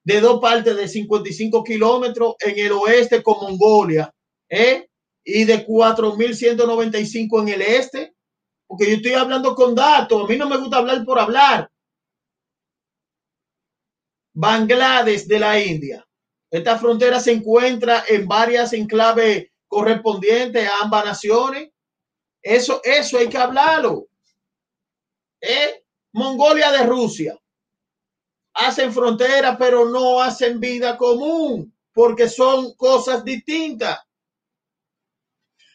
De dos partes de 55 kilómetros en el oeste con Mongolia, ¿eh? Y de 4.195 en el este porque yo estoy hablando con datos, a mí no me gusta hablar por hablar. Bangladesh de la India. Esta frontera se encuentra en varias enclaves correspondientes a ambas naciones. Eso, eso hay que hablarlo. Mongolia de Rusia. Hacen frontera, pero no hacen vida común porque son cosas distintas.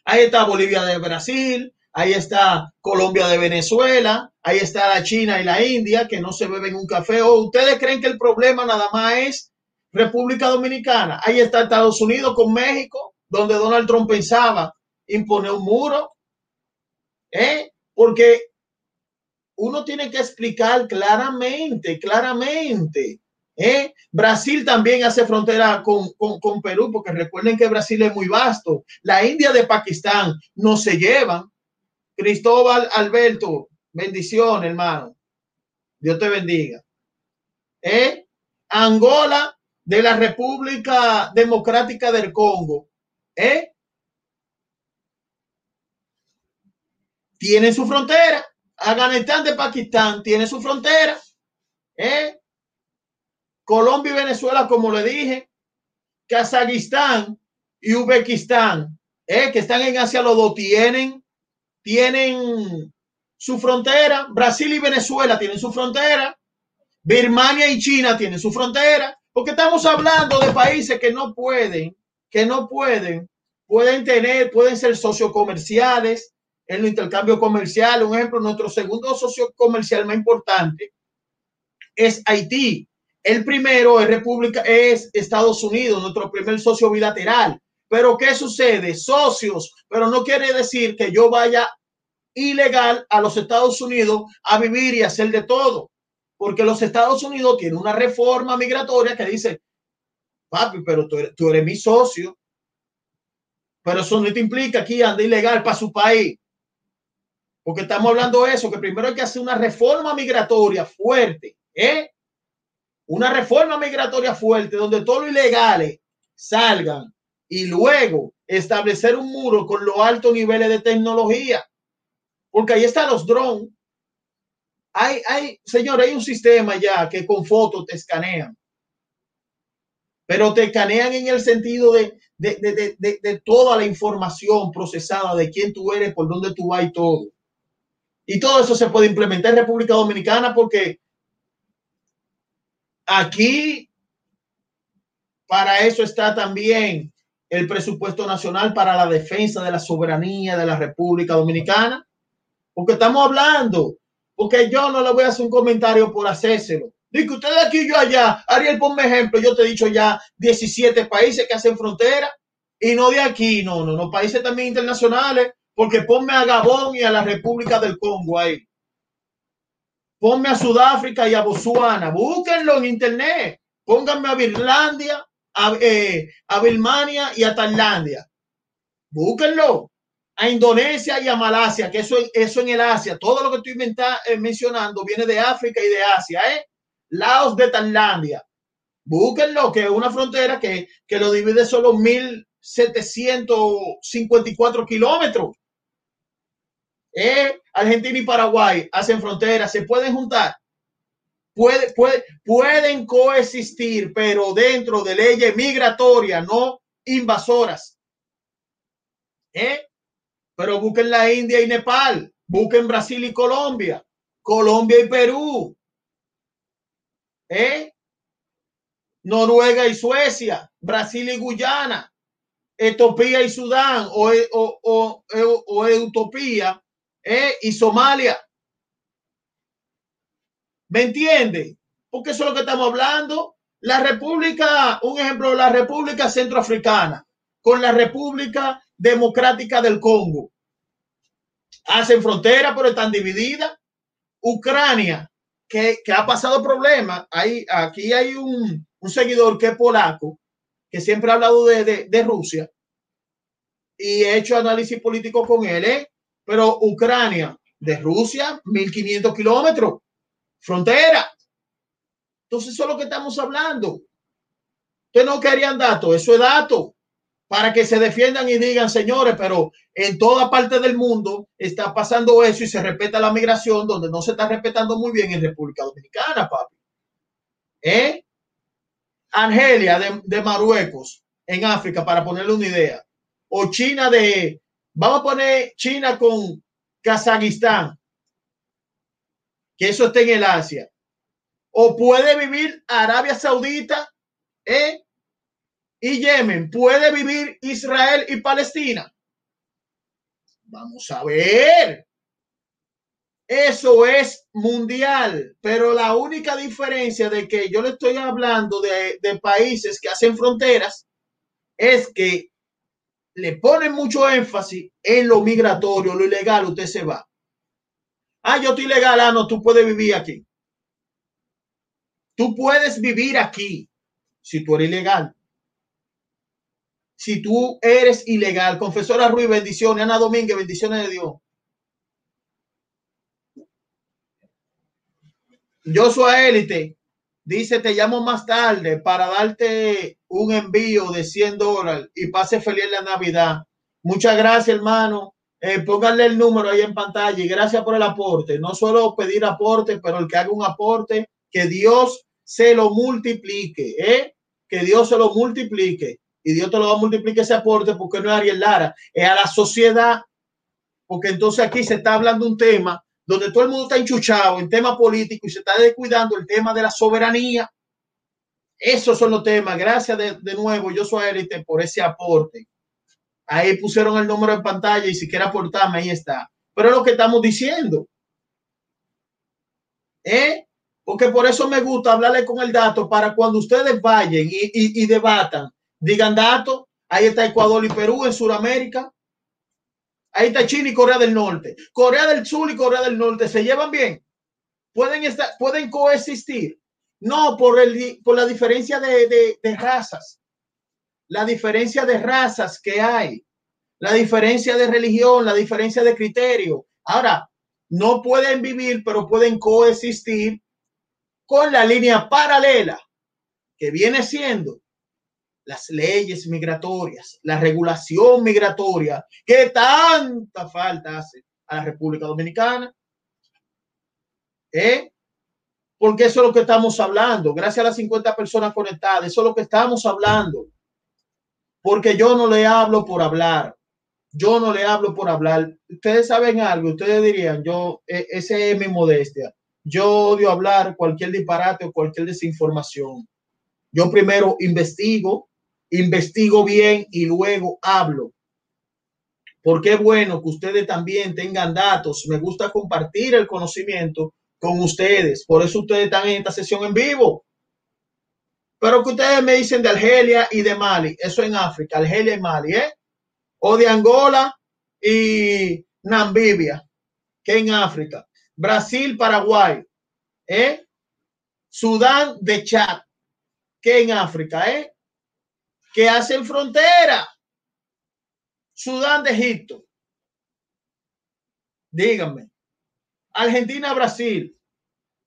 Ahí está Bolivia de Brasil, ahí está Colombia de Venezuela, ahí está la China y la India que no se beben un café. ¿O ustedes creen que el problema nada más es República Dominicana? Ahí está Estados Unidos con México, donde Donald Trump pensaba imponer un muro. ¿Eh? Porque uno tiene que explicar claramente, claramente. ¿Eh? Brasil también hace frontera con, con, con, Perú, porque recuerden que Brasil es muy vasto. La India de Pakistán no se llevan. Cristóbal Alberto, bendición, hermano. Dios te bendiga. ¿Eh? Angola de la República Democrática del Congo. ¿Eh? Tienen su frontera. Afganistán de Pakistán tiene su frontera. ¿Eh? Colombia y Venezuela, como le dije. Kazajistán y Uzbekistán, ¿eh? que están en Asia, los dos tienen tienen su frontera, Brasil y Venezuela tienen su frontera, Birmania y China tienen su frontera, porque estamos hablando de países que no pueden, que no pueden, pueden tener, pueden ser socios comerciales en el intercambio comercial. Un ejemplo, nuestro segundo socio comercial más importante es Haití. El primero es República, es Estados Unidos, nuestro primer socio bilateral. Pero ¿qué sucede? Socios, pero no quiere decir que yo vaya ilegal a los Estados Unidos a vivir y hacer de todo. Porque los Estados Unidos tienen una reforma migratoria que dice, papi, pero tú eres, mi socio. Pero eso no te implica que ande ilegal para su país. Porque estamos hablando de eso, que primero hay que hacer una reforma migratoria fuerte, ¿eh? Una reforma migratoria fuerte donde todos los ilegales salgan y luego establecer un muro con los altos niveles de tecnología. Porque ahí están los drones. Hay, hay, señor, hay un sistema ya que con fotos te escanean. Pero te escanean en el sentido de, de, de, de, de toda la información procesada de quién tú eres, por dónde tú vas y todo. Y todo eso se puede implementar en República Dominicana porque aquí para eso está también el presupuesto nacional para la defensa de la soberanía de la República Dominicana, porque estamos hablando, porque yo no le voy a hacer un comentario por hacérselo. Dice usted de aquí yo allá, Ariel, ponme ejemplo, yo te he dicho ya 17 países que hacen frontera y no de aquí, no, no, no, países también internacionales, porque ponme a Gabón y a la República del Congo ahí. Ponme a Sudáfrica y a Botswana, búsquenlo en internet, pónganme a Birlandia, a, eh, a Birmania y a Tailandia. Búsquenlo. a Indonesia y a Malasia, que eso, eso en el Asia, todo lo que estoy eh, mencionando viene de África y de Asia, ¿eh? Laos de Tailandia. Búsquenlo, que es una frontera que, que lo divide solo 1.754 kilómetros. ¿Eh? Argentina y Paraguay hacen frontera, se pueden juntar. Puede, puede, pueden coexistir, pero dentro de leyes migratorias, no invasoras. ¿Eh? Pero busquen la India y Nepal, busquen Brasil y Colombia, Colombia y Perú, ¿eh? Noruega y Suecia, Brasil y Guyana, Etiopía y Sudán o, o, o, Utopía ¿eh? y Somalia. ¿Me entiende? Porque eso es lo que estamos hablando. La República, un ejemplo, la República Centroafricana con la República Democrática del Congo. Hacen frontera, pero están divididas. Ucrania, que, ha pasado problemas. Hay, aquí hay un, seguidor que es polaco, que siempre ha hablado de, Rusia y he hecho análisis político con él. ¿eh? Pero Ucrania, de Rusia, 1500 kilómetros, frontera. Entonces, eso es lo que estamos hablando. Ustedes no querían datos, eso es dato para que se defiendan y digan, señores, pero en toda parte del mundo está pasando eso y se respeta la migración, donde no se está respetando muy bien en República Dominicana, papi. ¿Eh? Argelia de, de Marruecos, en África, para ponerle una idea. O China de, vamos a poner China con Kazajistán, que eso está en el Asia. O puede vivir Arabia Saudita, ¿eh? y Yemen, ¿puede vivir Israel y Palestina? Vamos a ver. Eso es mundial, pero la única diferencia de que yo le estoy hablando de, países que hacen fronteras es que le ponen mucho énfasis en lo migratorio, lo ilegal, usted se va. Ah, yo estoy ilegal, ah, no, tú puedes vivir aquí. Tú puedes vivir aquí si tú eres ilegal si tú eres ilegal. Confesora Ruiz, bendiciones. Ana Domínguez, bendiciones de Dios. Joshua Élite dice, te llamo más tarde para darte un envío de 100 dólares y pase feliz la Navidad. Muchas gracias, hermano. Eh, pónganle el número ahí en pantalla y gracias por el aporte. No solo pedir aporte, pero el que haga un aporte, que Dios se lo multiplique, ¿eh? Que Dios se lo multiplique y Dios te lo va a multiplicar ese aporte porque no es Ariel Lara, es a la sociedad, porque entonces aquí se está hablando un tema donde todo el mundo está enchuchado en tema político y se está descuidando el tema de la soberanía. Esos son los temas. Gracias de, nuevo, yo soy élite por ese aporte. Ahí pusieron el número en pantalla y si quiere aportarme, ahí está. Pero es lo que estamos diciendo. ¿Eh? Porque por eso me gusta hablarle con el dato para cuando ustedes vayan y debatan digan datos. Ahí está Ecuador y Perú en Sudamérica. Ahí está China y Corea del Norte. Corea del Sur y Corea del Norte se llevan bien. Pueden estar, pueden coexistir. No por el, por la diferencia de, de razas. La diferencia de razas que hay. La diferencia de religión, la diferencia de criterio. Ahora, no pueden vivir, pero pueden coexistir con la línea paralela que viene siendo las leyes migratorias, la regulación migratoria, que tanta falta hace a la República Dominicana. ¿Eh? Porque eso es lo que estamos hablando. Gracias a las 50 personas conectadas, eso es lo que estamos hablando. Porque yo no le hablo por hablar. Yo no le hablo por hablar. Ustedes saben algo, ustedes dirían, yo, e, ese es mi modestia. Yo odio hablar cualquier disparate o cualquier desinformación. Yo primero investigo, investigo bien y luego hablo. Porque es bueno que ustedes también tengan datos. Me gusta compartir el conocimiento con ustedes. Por eso ustedes están en esta sesión en vivo. Pero que ustedes me dicen de Argelia y de Mali, eso en África, Argelia y Mali, ¿eh? O de Angola y Namibia, que en África. Brasil, Paraguay, ¿eh? Sudán de Chad, que en África, ¿eh? Que hacen frontera. Sudán de Egipto, Díganme. Argentina, Brasil,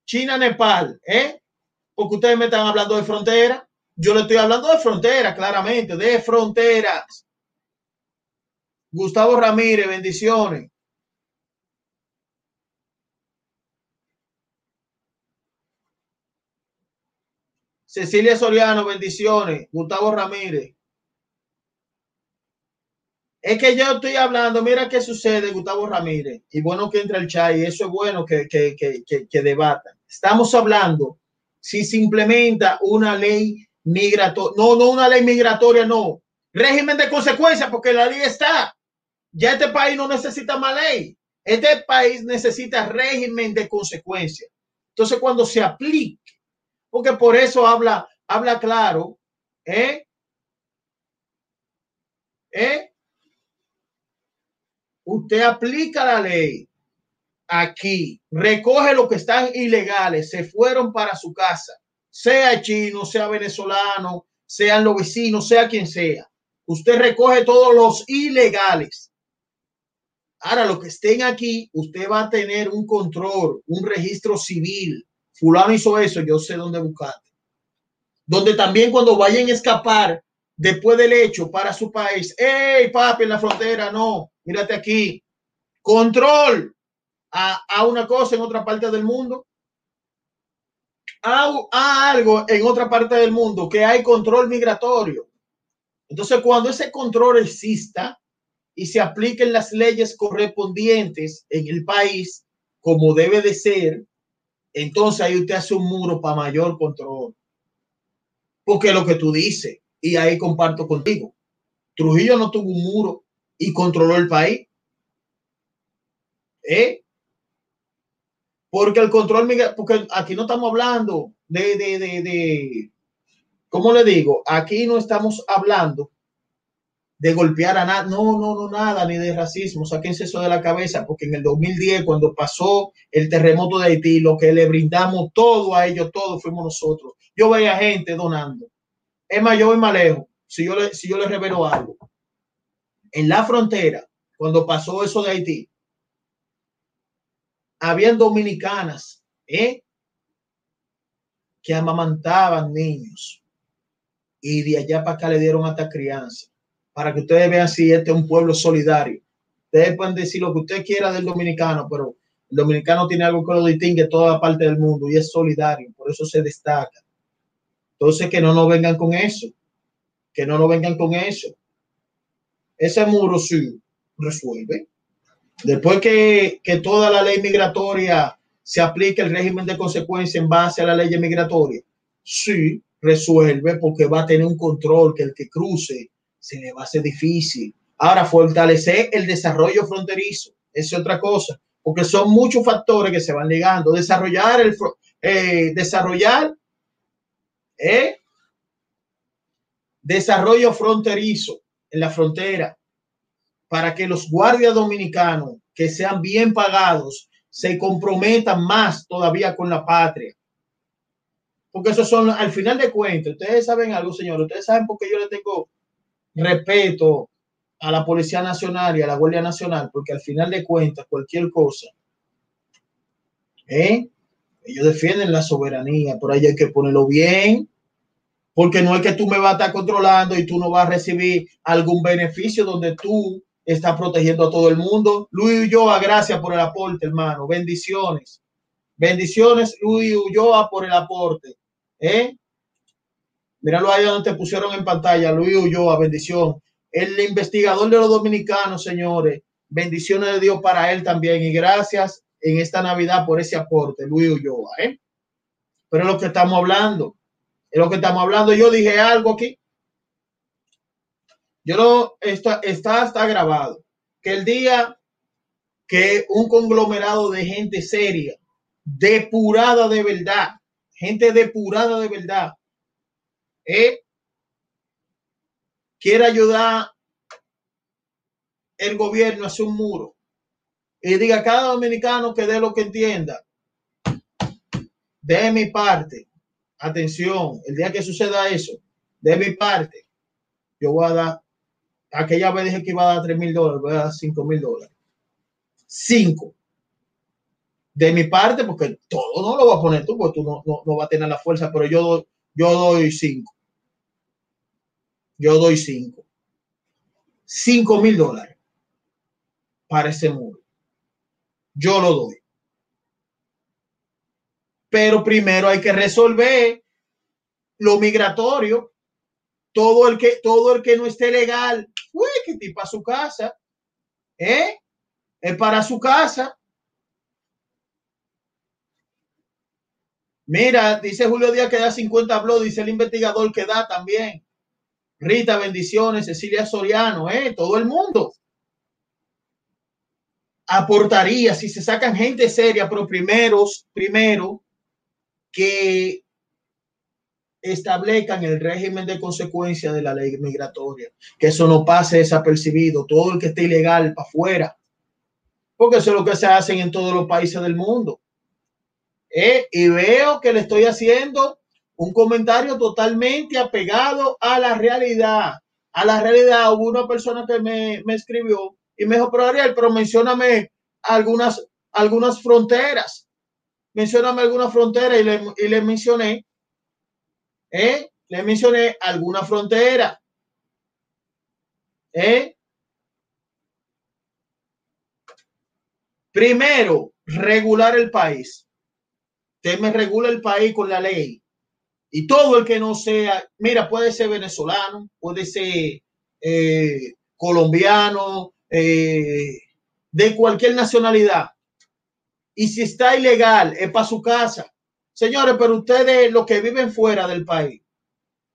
China, Nepal, ¿eh? Porque ustedes me están hablando de frontera. Yo le estoy hablando de frontera, claramente, de fronteras. Gustavo Ramírez, bendiciones. Cecilia Soriano, bendiciones. Gustavo Ramírez. Es que yo estoy hablando, mira qué sucede, Gustavo Ramírez. Y bueno que entra el chat y eso es bueno que, que, que, que, debatan. Estamos hablando si se implementa una ley migratoria. No, no una ley migratoria, no. Régimen de consecuencia, porque la ley está. Ya este país no necesita más ley. Este país necesita régimen de consecuencia. Entonces, cuando se aplique porque por eso habla, habla claro, ¿eh? ¿Eh? Usted aplica la ley aquí, recoge lo que están ilegales, se fueron para su casa, sea chino, sea venezolano, sean los vecinos, sea quien sea. Usted recoge todos los ilegales. Ahora, los que estén aquí, usted va a tener un control, un registro civil fulano hizo eso, yo sé dónde buscarte. Donde también cuando vayan a escapar después del hecho para su país, hey papi en la frontera, no, mírate aquí, control a, a una cosa en otra parte del mundo. A, a algo en otra parte del mundo que hay control migratorio. Entonces, cuando ese control exista y se apliquen las leyes correspondientes en el país, como debe de ser, entonces ahí usted hace un muro para mayor control. Porque lo que tú dices, y ahí comparto contigo. Trujillo no tuvo un muro y controló el país. ¿Eh? Porque el control, porque aquí no estamos hablando de, de, de, de, ¿cómo le digo? Aquí no estamos hablando de golpear a nada, no, no, no, nada, ni de racismo, sáquense eso de la cabeza, porque en el 2010, cuando pasó el terremoto de Haití, lo que le brindamos todo a ellos, todo fuimos nosotros. Yo veía gente donando. Es más, yo voy más lejos, si yo, le, si yo le revelo algo. En la frontera, cuando pasó eso de Haití, habían dominicanas, ¿eh? que amamantaban niños y de allá para acá le dieron hasta crianza para que ustedes vean si este es un pueblo solidario. Ustedes pueden decir lo que usted quiera del dominicano, pero el dominicano tiene algo que lo distingue toda parte del mundo y es solidario, por eso se destaca. Entonces, que no nos vengan con eso, que no nos vengan con eso. Ese muro sí resuelve. Después que, que toda la ley migratoria se aplique el régimen de consecuencia en base a la ley migratoria, sí resuelve porque va a tener un control que el que cruce se le va a hacer difícil. Ahora, fortalecer el desarrollo fronterizo es otra cosa, porque son muchos factores que se van ligando. Desarrollar el eh, desarrollar eh, desarrollo fronterizo en la frontera para que los guardias dominicanos que sean bien pagados se comprometan más todavía con la patria. Porque eso son, al final de cuentas, ustedes saben algo, señor, ustedes saben por qué yo le tengo respeto a la Policía Nacional y a la Guardia Nacional, porque al final de cuentas, cualquier cosa, ¿eh? ellos defienden la soberanía, por ahí hay que ponerlo bien, porque no es que tú me vas a estar controlando y tú no vas a recibir algún beneficio donde tú estás protegiendo a todo el mundo. Luis Ulloa, gracias por el aporte, hermano. Bendiciones. Bendiciones, Luis Ulloa, por el aporte. ¿Eh? Míralo ahí donde te pusieron en pantalla, Luis Ulloa, bendición. El investigador de los dominicanos, señores, bendiciones de Dios para él también. Y gracias en esta Navidad por ese aporte, Luis Ulloa. ¿eh? Pero lo que estamos hablando. Lo que estamos hablando. Yo dije algo aquí. Yo no, está, está, está grabado. Que el día que un conglomerado de gente seria, depurada de verdad, gente depurada de verdad, ¿eh? quiere ayudar el gobierno a hacer un muro y diga a cada dominicano que dé lo que entienda, de mi parte, atención, el día que suceda eso, de mi parte, yo voy a dar, aquella vez dije que iba a dar 3 mil dólares, voy a dar 5 mil dólares. cinco. De mi parte, porque todo no lo va a poner tú, porque tú no, no, no vas a tener la fuerza, pero yo yo doy cinco. Yo doy cinco. Cinco mil dólares para ese muro. Yo lo doy. Pero primero hay que resolver lo migratorio. Todo el que, todo el que no esté legal, uy, que tipo a su casa, ¿eh? Es para su casa. Mira, dice Julio Díaz que da 50 blogs, dice el investigador que da también. Rita, bendiciones, Cecilia Soriano, ¿eh? todo el mundo aportaría si se sacan gente seria, pero primeros, primero que establezcan el régimen de consecuencia de la ley migratoria, que eso no pase desapercibido, todo el que esté ilegal para afuera, porque eso es lo que se hacen en todos los países del mundo. ¿Eh? Y veo que le estoy haciendo un comentario totalmente apegado a la realidad. A la realidad, hubo una persona que me, me escribió y me dijo, pero Ariel, pero mencioname algunas, algunas fronteras. Mencioname algunas fronteras y le, y le mencioné, ¿eh? Le mencioné alguna frontera. ¿Eh? Primero, regular el país. Usted me regula el país con la ley. Y todo el que no sea, mira, puede ser venezolano, puede ser eh, colombiano, eh, de cualquier nacionalidad. Y si está ilegal, es para su casa. Señores, pero ustedes, los que viven fuera del país,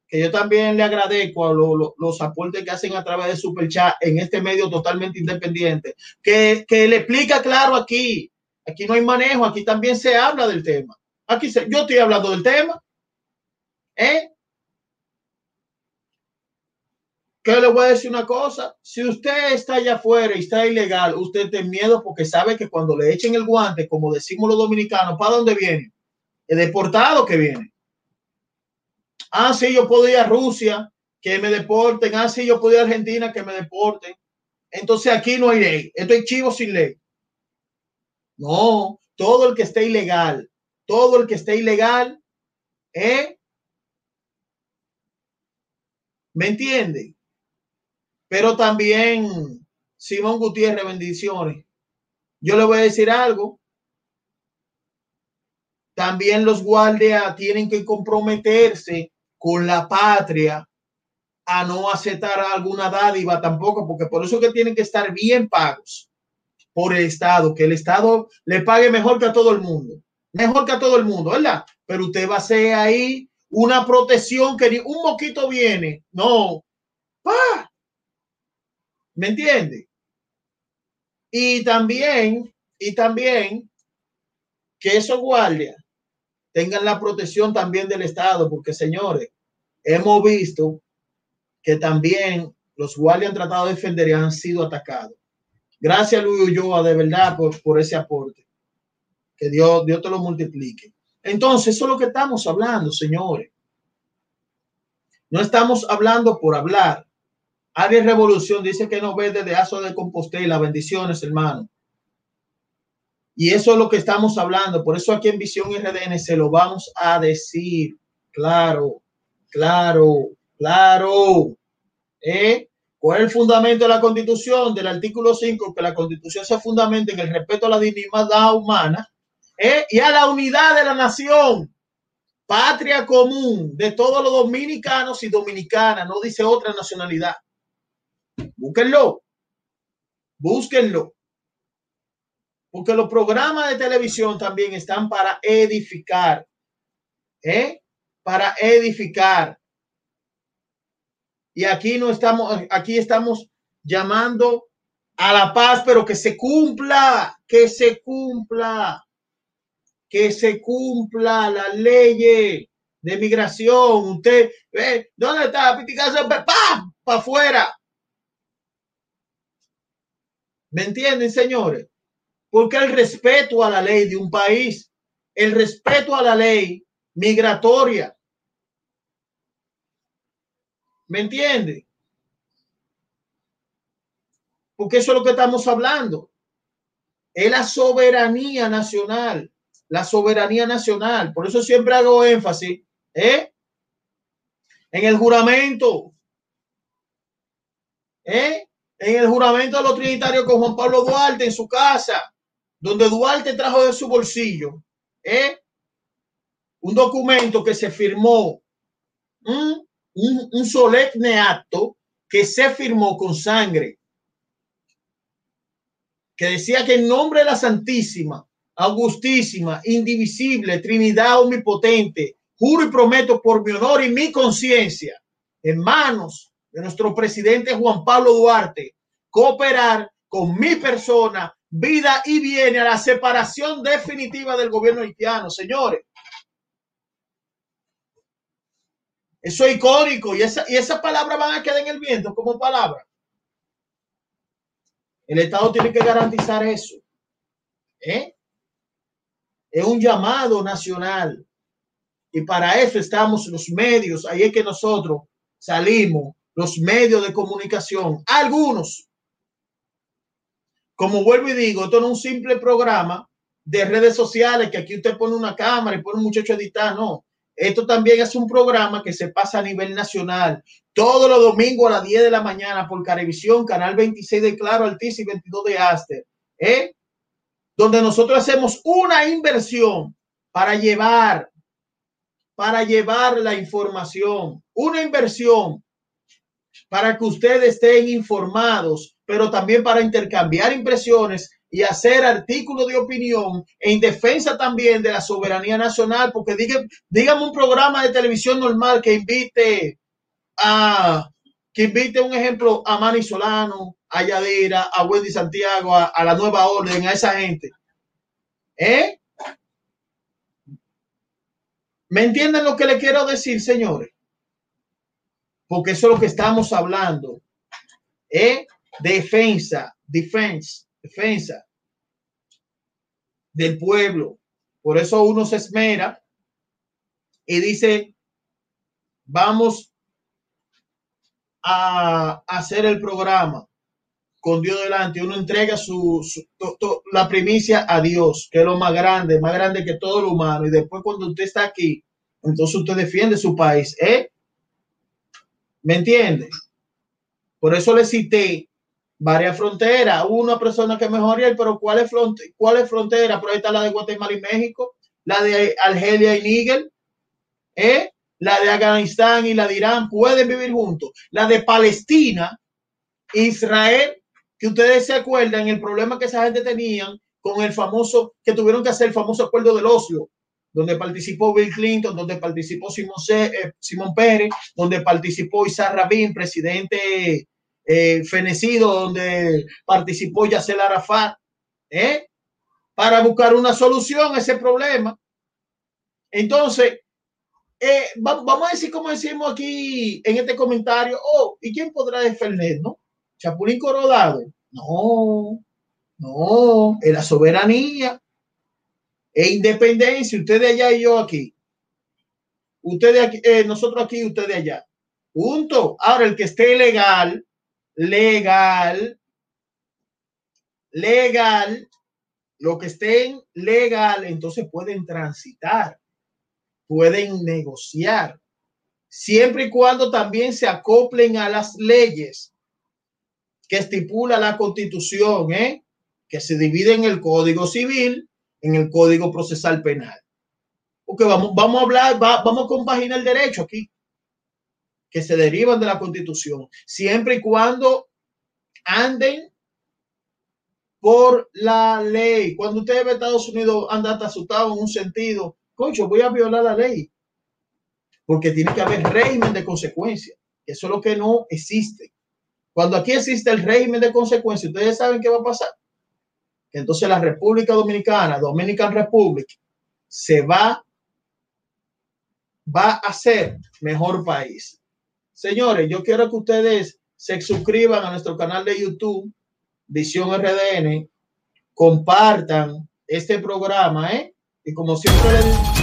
que yo también le agradezco a los aportes que hacen a través de Superchat en este medio totalmente independiente, que, que le explica claro aquí. Aquí no hay manejo, aquí también se habla del tema. Aquí se, yo estoy hablando del tema. ¿Eh? que le voy a decir una cosa, si usted está allá afuera y está ilegal, usted tiene miedo porque sabe que cuando le echen el guante, como decimos los dominicanos, ¿para dónde viene? El deportado que viene. Ah, sí, yo puedo ir a Rusia, que me deporten. Ah, sí, yo puedo ir a Argentina, que me deporten. Entonces aquí no hay ley. Estoy chivo sin ley. No, todo el que esté ilegal, todo el que esté ilegal, ¿eh? ¿Me entiende? Pero también, Simón Gutiérrez, bendiciones. Yo le voy a decir algo. También los guardias tienen que comprometerse con la patria a no aceptar alguna dádiva tampoco, porque por eso que tienen que estar bien pagos por el Estado, que el Estado le pague mejor que a todo el mundo, mejor que a todo el mundo, ¿verdad? Pero usted va a ser ahí una protección que ni un moquito viene, no, pa, ¿Me entiende? Y también, y también que esos guardias tengan la protección también del Estado, porque señores, hemos visto que también los guardias han tratado de defender y han sido atacados. Gracias, Luis Ulloa, de verdad, por, por ese aporte. Que Dios, Dios te lo multiplique. Entonces, eso es lo que estamos hablando, señores. No estamos hablando por hablar. Aries Revolución dice que no ve desde Aso de Compostela. Bendiciones, hermano. Y eso es lo que estamos hablando. Por eso aquí en Visión RDN se lo vamos a decir. Claro, claro, claro. ¿Eh? ¿Cuál es el fundamento de la Constitución? Del artículo 5, que la Constitución se fundamenta en el respeto a la dignidad humana ¿eh? y a la unidad de la nación. Patria común de todos los dominicanos y dominicanas, no dice otra nacionalidad. Búsquenlo. Búsquenlo. Porque los programas de televisión también están para edificar. ¿Eh? Para edificar. Y aquí no estamos, aquí estamos llamando a la paz, pero que se cumpla, que se cumpla, que se cumpla la ley de migración. Usted, ve, ¿dónde está? ¡Pam! Para afuera. ¿Me entienden, señores? Porque el respeto a la ley de un país, el respeto a la ley migratoria. ¿Me entiende? Porque eso es lo que estamos hablando. es la soberanía nacional, la soberanía nacional. Por eso siempre hago énfasis ¿eh? en el juramento, ¿eh? en el juramento de los trinitarios con Juan Pablo Duarte en su casa, donde Duarte trajo de su bolsillo ¿eh? un documento que se firmó, un, un solemne acto que se firmó con sangre que decía que en nombre de la Santísima, Augustísima, Indivisible, Trinidad Omnipotente, juro y prometo por mi honor y mi conciencia, en manos de nuestro presidente Juan Pablo Duarte, cooperar con mi persona, vida y viene a la separación definitiva del gobierno haitiano, señores. Eso es icónico y esa, y esa palabra van a quedar en el viento como palabra. El Estado tiene que garantizar eso. ¿eh? Es un llamado nacional. Y para eso estamos los medios. Ahí es que nosotros salimos, los medios de comunicación, algunos. Como vuelvo y digo, esto no es un simple programa de redes sociales que aquí usted pone una cámara y pone un muchacho a editar, no. Esto también es un programa que se pasa a nivel nacional. Todos los domingos a las 10 de la mañana por Carevisión, Canal 26 de Claro, Altiz y 22 de Aster. ¿eh? Donde nosotros hacemos una inversión para llevar, para llevar la información. Una inversión para que ustedes estén informados, pero también para intercambiar impresiones y hacer artículos de opinión en defensa también de la soberanía nacional, porque dígame un programa de televisión normal que invite a, que invite un ejemplo a Manny Solano, a Yadira, a Wendy Santiago, a, la nueva orden, a esa gente. ¿Eh? ¿Me entienden lo que le quiero decir, señores? Porque eso es lo que estamos hablando. ¿Eh? Defensa, defensa defensa del pueblo. Por eso uno se esmera y dice, vamos a hacer el programa con Dios delante. Uno entrega su, la primicia a Dios, que es lo más grande, más grande que todo lo humano. Y después cuando usted está aquí, entonces usted defiende su país. ¿eh? ¿Me entiende? Por eso le cité varias fronteras. Una persona que mejoría, pero ¿cuál es, frontera? ¿cuál es frontera? Pero ahí está la de Guatemala y México, la de Argelia y Níger, ¿eh? la de Afganistán y la de Irán pueden vivir juntos. La de Palestina, Israel, que ustedes se acuerdan el problema que esa gente tenían con el famoso, que tuvieron que hacer el famoso acuerdo del ocio, donde participó Bill Clinton, donde participó Simón, eh, Simón Pérez, donde participó Isaac Rabin, presidente eh, fenecido donde participó Yasser Arafat, ¿eh? para buscar una solución a ese problema. Entonces, eh, vamos a decir como decimos aquí en este comentario, oh, ¿y quién podrá defendernos? Chapulín Corodado. No, no, es la soberanía e independencia, usted de allá y yo aquí. Usted de aquí, eh, nosotros aquí, usted de allá. Punto. Ahora, el que esté legal, legal, legal, lo que estén legal, entonces pueden transitar, pueden negociar, siempre y cuando también se acoplen a las leyes que estipula la constitución, ¿eh? que se divide en el Código Civil, en el Código Procesal Penal. Porque vamos, vamos a hablar, vamos a compaginar el derecho aquí que se derivan de la constitución, siempre y cuando anden por la ley. Cuando usted ve Estados Unidos anda asustado en un sentido, concho, voy a violar la ley. Porque tiene que haber régimen de consecuencia. Eso es lo que no existe. Cuando aquí existe el régimen de consecuencia, ustedes saben qué va a pasar. Entonces la República Dominicana, Dominican Republic, se va, va a ser mejor país. Señores, yo quiero que ustedes se suscriban a nuestro canal de YouTube, Visión RDN, compartan este programa, ¿eh? Y como siempre